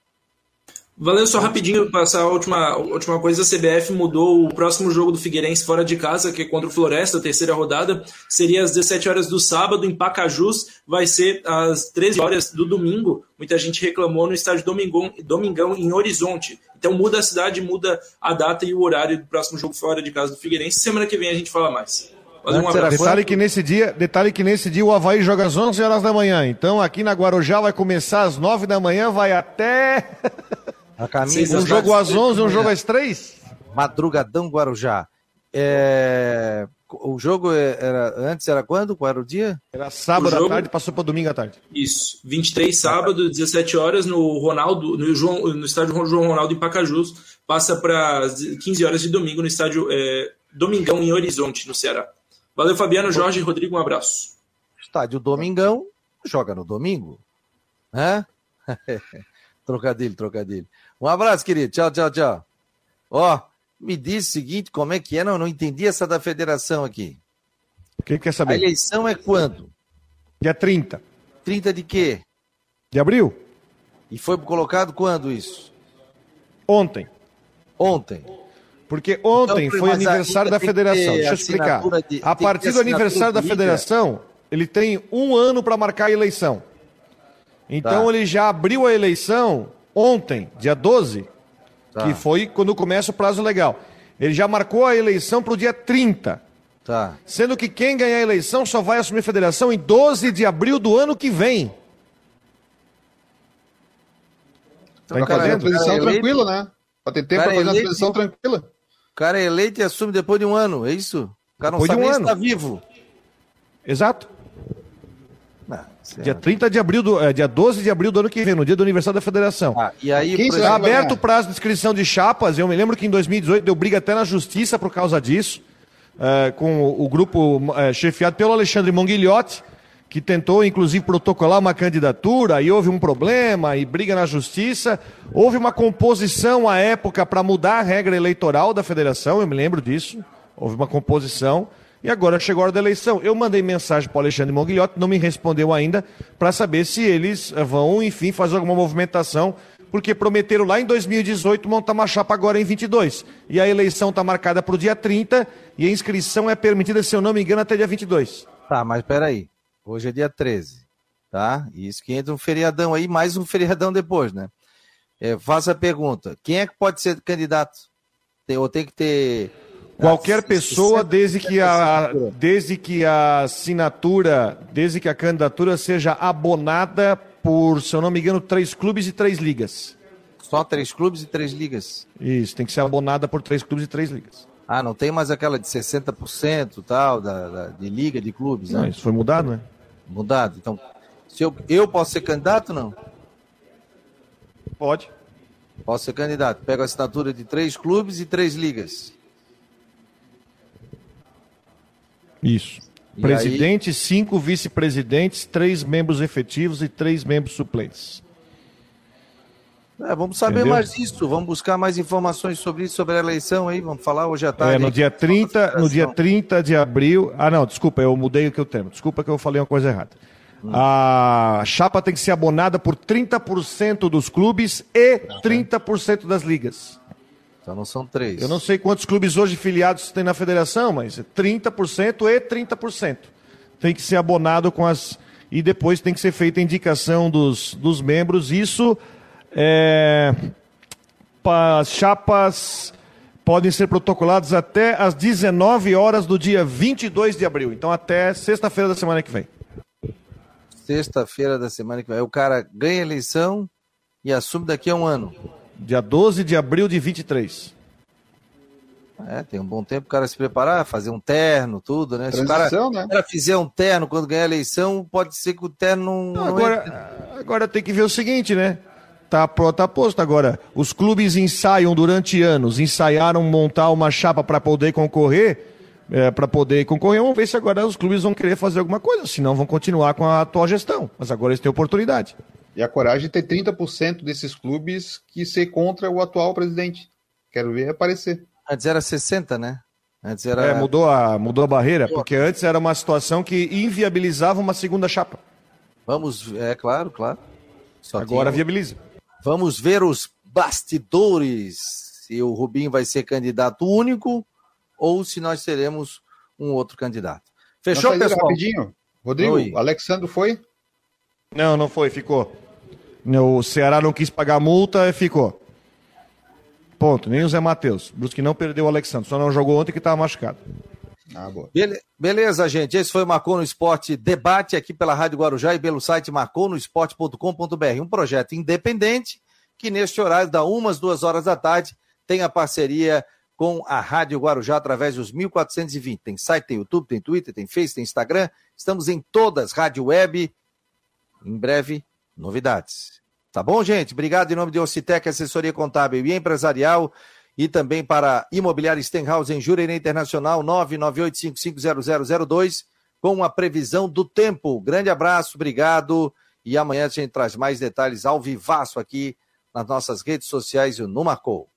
Valeu, só rapidinho passar a última, a última coisa. A CBF mudou o próximo jogo do Figueirense fora de casa, que é contra o Floresta, a terceira rodada. Seria às 17 horas do sábado em Pacajus, vai ser às 13 horas do domingo. Muita gente reclamou no estádio Domingão, Domingão em Horizonte. Então muda a cidade, muda a data e o horário do próximo jogo fora de casa do Figueirense. Semana que vem a gente fala mais.
Valeu, um detalhe que nesse dia, detalhe que nesse dia o Havaí joga às 11 horas da manhã. Então aqui na Guarujá vai começar às 9 da manhã, vai até
A camisa
um jogo às 11, um jogo às 3?
Madrugadão Guarujá. É... O jogo era antes era quando? Qual era o dia?
Era sábado
jogo...
à tarde, passou para domingo à tarde.
Isso. 23 sábado, 17 horas no Ronaldo, no, João, no estádio João Ronaldo em Pacajus, passa para 15 horas de domingo no estádio é, Domingão em Horizonte, no Ceará. Valeu Fabiano, Jorge e Rodrigo, um abraço.
Estádio Domingão joga no domingo, né? trocadilho, trocadilho. Um abraço, querido. Tchau, tchau, tchau. Ó, me diz o seguinte, como é que é? Não, não entendi essa da federação aqui.
O que quer saber?
A eleição é quando?
Dia 30.
30 de quê?
De abril?
E foi colocado quando isso?
Ontem.
Ontem.
Porque ontem então, foi aniversário da federação. Deixa eu explicar. De, a partir do aniversário da federação, ele tem um ano para marcar a eleição. Então tá. ele já abriu a eleição ontem, dia 12, tá. que foi quando começa o prazo legal. Ele já marcou a eleição para o dia 30.
Tá.
Sendo que quem ganhar a eleição só vai assumir a federação em 12 de abril do ano que vem.
Então, tá cara, é transição é tranquila, né? Para ter tempo para fazer uma transição tranquila.
O cara é eleito e assume depois de um ano, é isso? O cara não depois sabe um nem ano. se está vivo.
Exato. Dia 30 de abril, do, é, dia 12 de abril do ano que vem, no dia do aniversário da federação.
Ah, e aí,
Está aberto o prazo de inscrição de chapas. Eu me lembro que em 2018 deu briga até na justiça por causa disso, é, com o, o grupo é, chefiado pelo Alexandre Monguilhotti, que tentou, inclusive, protocolar uma candidatura, aí houve um problema, e briga na justiça. Houve uma composição à época para mudar a regra eleitoral da federação, eu me lembro disso. Houve uma composição. E agora chegou a hora da eleição. Eu mandei mensagem para o Alexandre Monguilhotti, não me respondeu ainda, para saber se eles vão, enfim, fazer alguma movimentação, porque prometeram lá em 2018 montar uma chapa agora em 22. E a eleição está marcada para o dia 30 e a inscrição é permitida, se eu não me engano, até dia 22.
Tá, mas peraí. Hoje é dia 13, tá? Isso que entra um feriadão aí, mais um feriadão depois, né? É, faça a pergunta: quem é que pode ser candidato? Tem, ou tem que ter
Qualquer pessoa, desde que a, desde que a assinatura, desde que a candidatura seja abonada por, se eu não me engano, três clubes e três ligas.
Só três clubes e três ligas?
Isso, tem que ser abonada por três clubes e três ligas.
Ah, não tem mais aquela de 60% tal, da, da, de liga, de clubes, né?
Não, isso foi mudado, né?
Mudado. Então, se eu, eu posso ser candidato não?
Pode.
Posso ser candidato. Pego a assinatura de três clubes e três ligas.
Isso. E Presidente, aí... cinco vice-presidentes, três membros efetivos e três membros suplentes.
É, vamos saber Entendeu? mais disso, vamos buscar mais informações sobre isso, sobre a eleição aí, vamos falar hoje à tarde.
É, no dia 30, no dia 30 de abril. Ah, não, desculpa, eu mudei o que eu tenho. Desculpa que eu falei uma coisa errada. Hum. A chapa tem que ser abonada por 30% dos clubes e 30% das ligas.
Então não são três.
Eu não sei quantos clubes hoje filiados tem na federação, mas 30% e 30%. Tem que ser abonado com as. E depois tem que ser feita a indicação dos, dos membros. Isso é. As chapas podem ser protocoladas até às 19 horas do dia 22 de abril. Então até sexta-feira da semana que vem.
Sexta-feira da semana que vem. O cara ganha eleição e assume daqui a um ano.
Dia 12 de abril de 23.
É, tem um bom tempo o cara se preparar, fazer um terno, tudo, né? Se o cara, né? cara, fizer um terno quando ganhar a eleição, pode ser que o terno não. não
agora, agora tem que ver o seguinte, né? Tá pronto, tá posto. Agora, os clubes ensaiam durante anos, ensaiaram montar uma chapa para poder concorrer, é, para poder concorrer. Vamos ver se agora os clubes vão querer fazer alguma coisa, senão vão continuar com a atual gestão. Mas agora eles têm oportunidade.
E a coragem de ter 30% desses clubes que ser contra o atual presidente. Quero ver aparecer.
Antes era 60, né?
Antes era... É, mudou a, mudou a barreira, porque antes era uma situação que inviabilizava uma segunda chapa.
Vamos, é claro, claro.
Só Agora viabiliza.
Vamos ver os bastidores. Se o Rubinho vai ser candidato único ou se nós teremos um outro candidato. Fechou, pessoal?
Rapidinho. Rodrigo, Oi. Alexandre foi?
Não, não foi, ficou. O Ceará não quis pagar a multa, ficou. Ponto. Nem o Zé Matheus. Brusque não perdeu o Alexandre, só não jogou ontem que estava machucado.
Ah, boa. Beleza, gente. Esse foi o Marcou no Esporte debate aqui pela Rádio Guarujá e pelo site marconosport.com.br. Um projeto independente que neste horário, da umas duas horas da tarde, tem a parceria com a Rádio Guarujá através dos 1420. Tem site, tem YouTube, tem Twitter, tem Face, tem Instagram. Estamos em todas, rádio web. Em breve, novidades. Tá bom, gente? Obrigado em nome de Ocitec, assessoria contábil e empresarial. E também para Imobiliário Stenhouse em Jurerê Internacional, 998550002, com a previsão do tempo. Grande abraço, obrigado. E amanhã a gente traz mais detalhes ao vivaço aqui nas nossas redes sociais e no Marcou.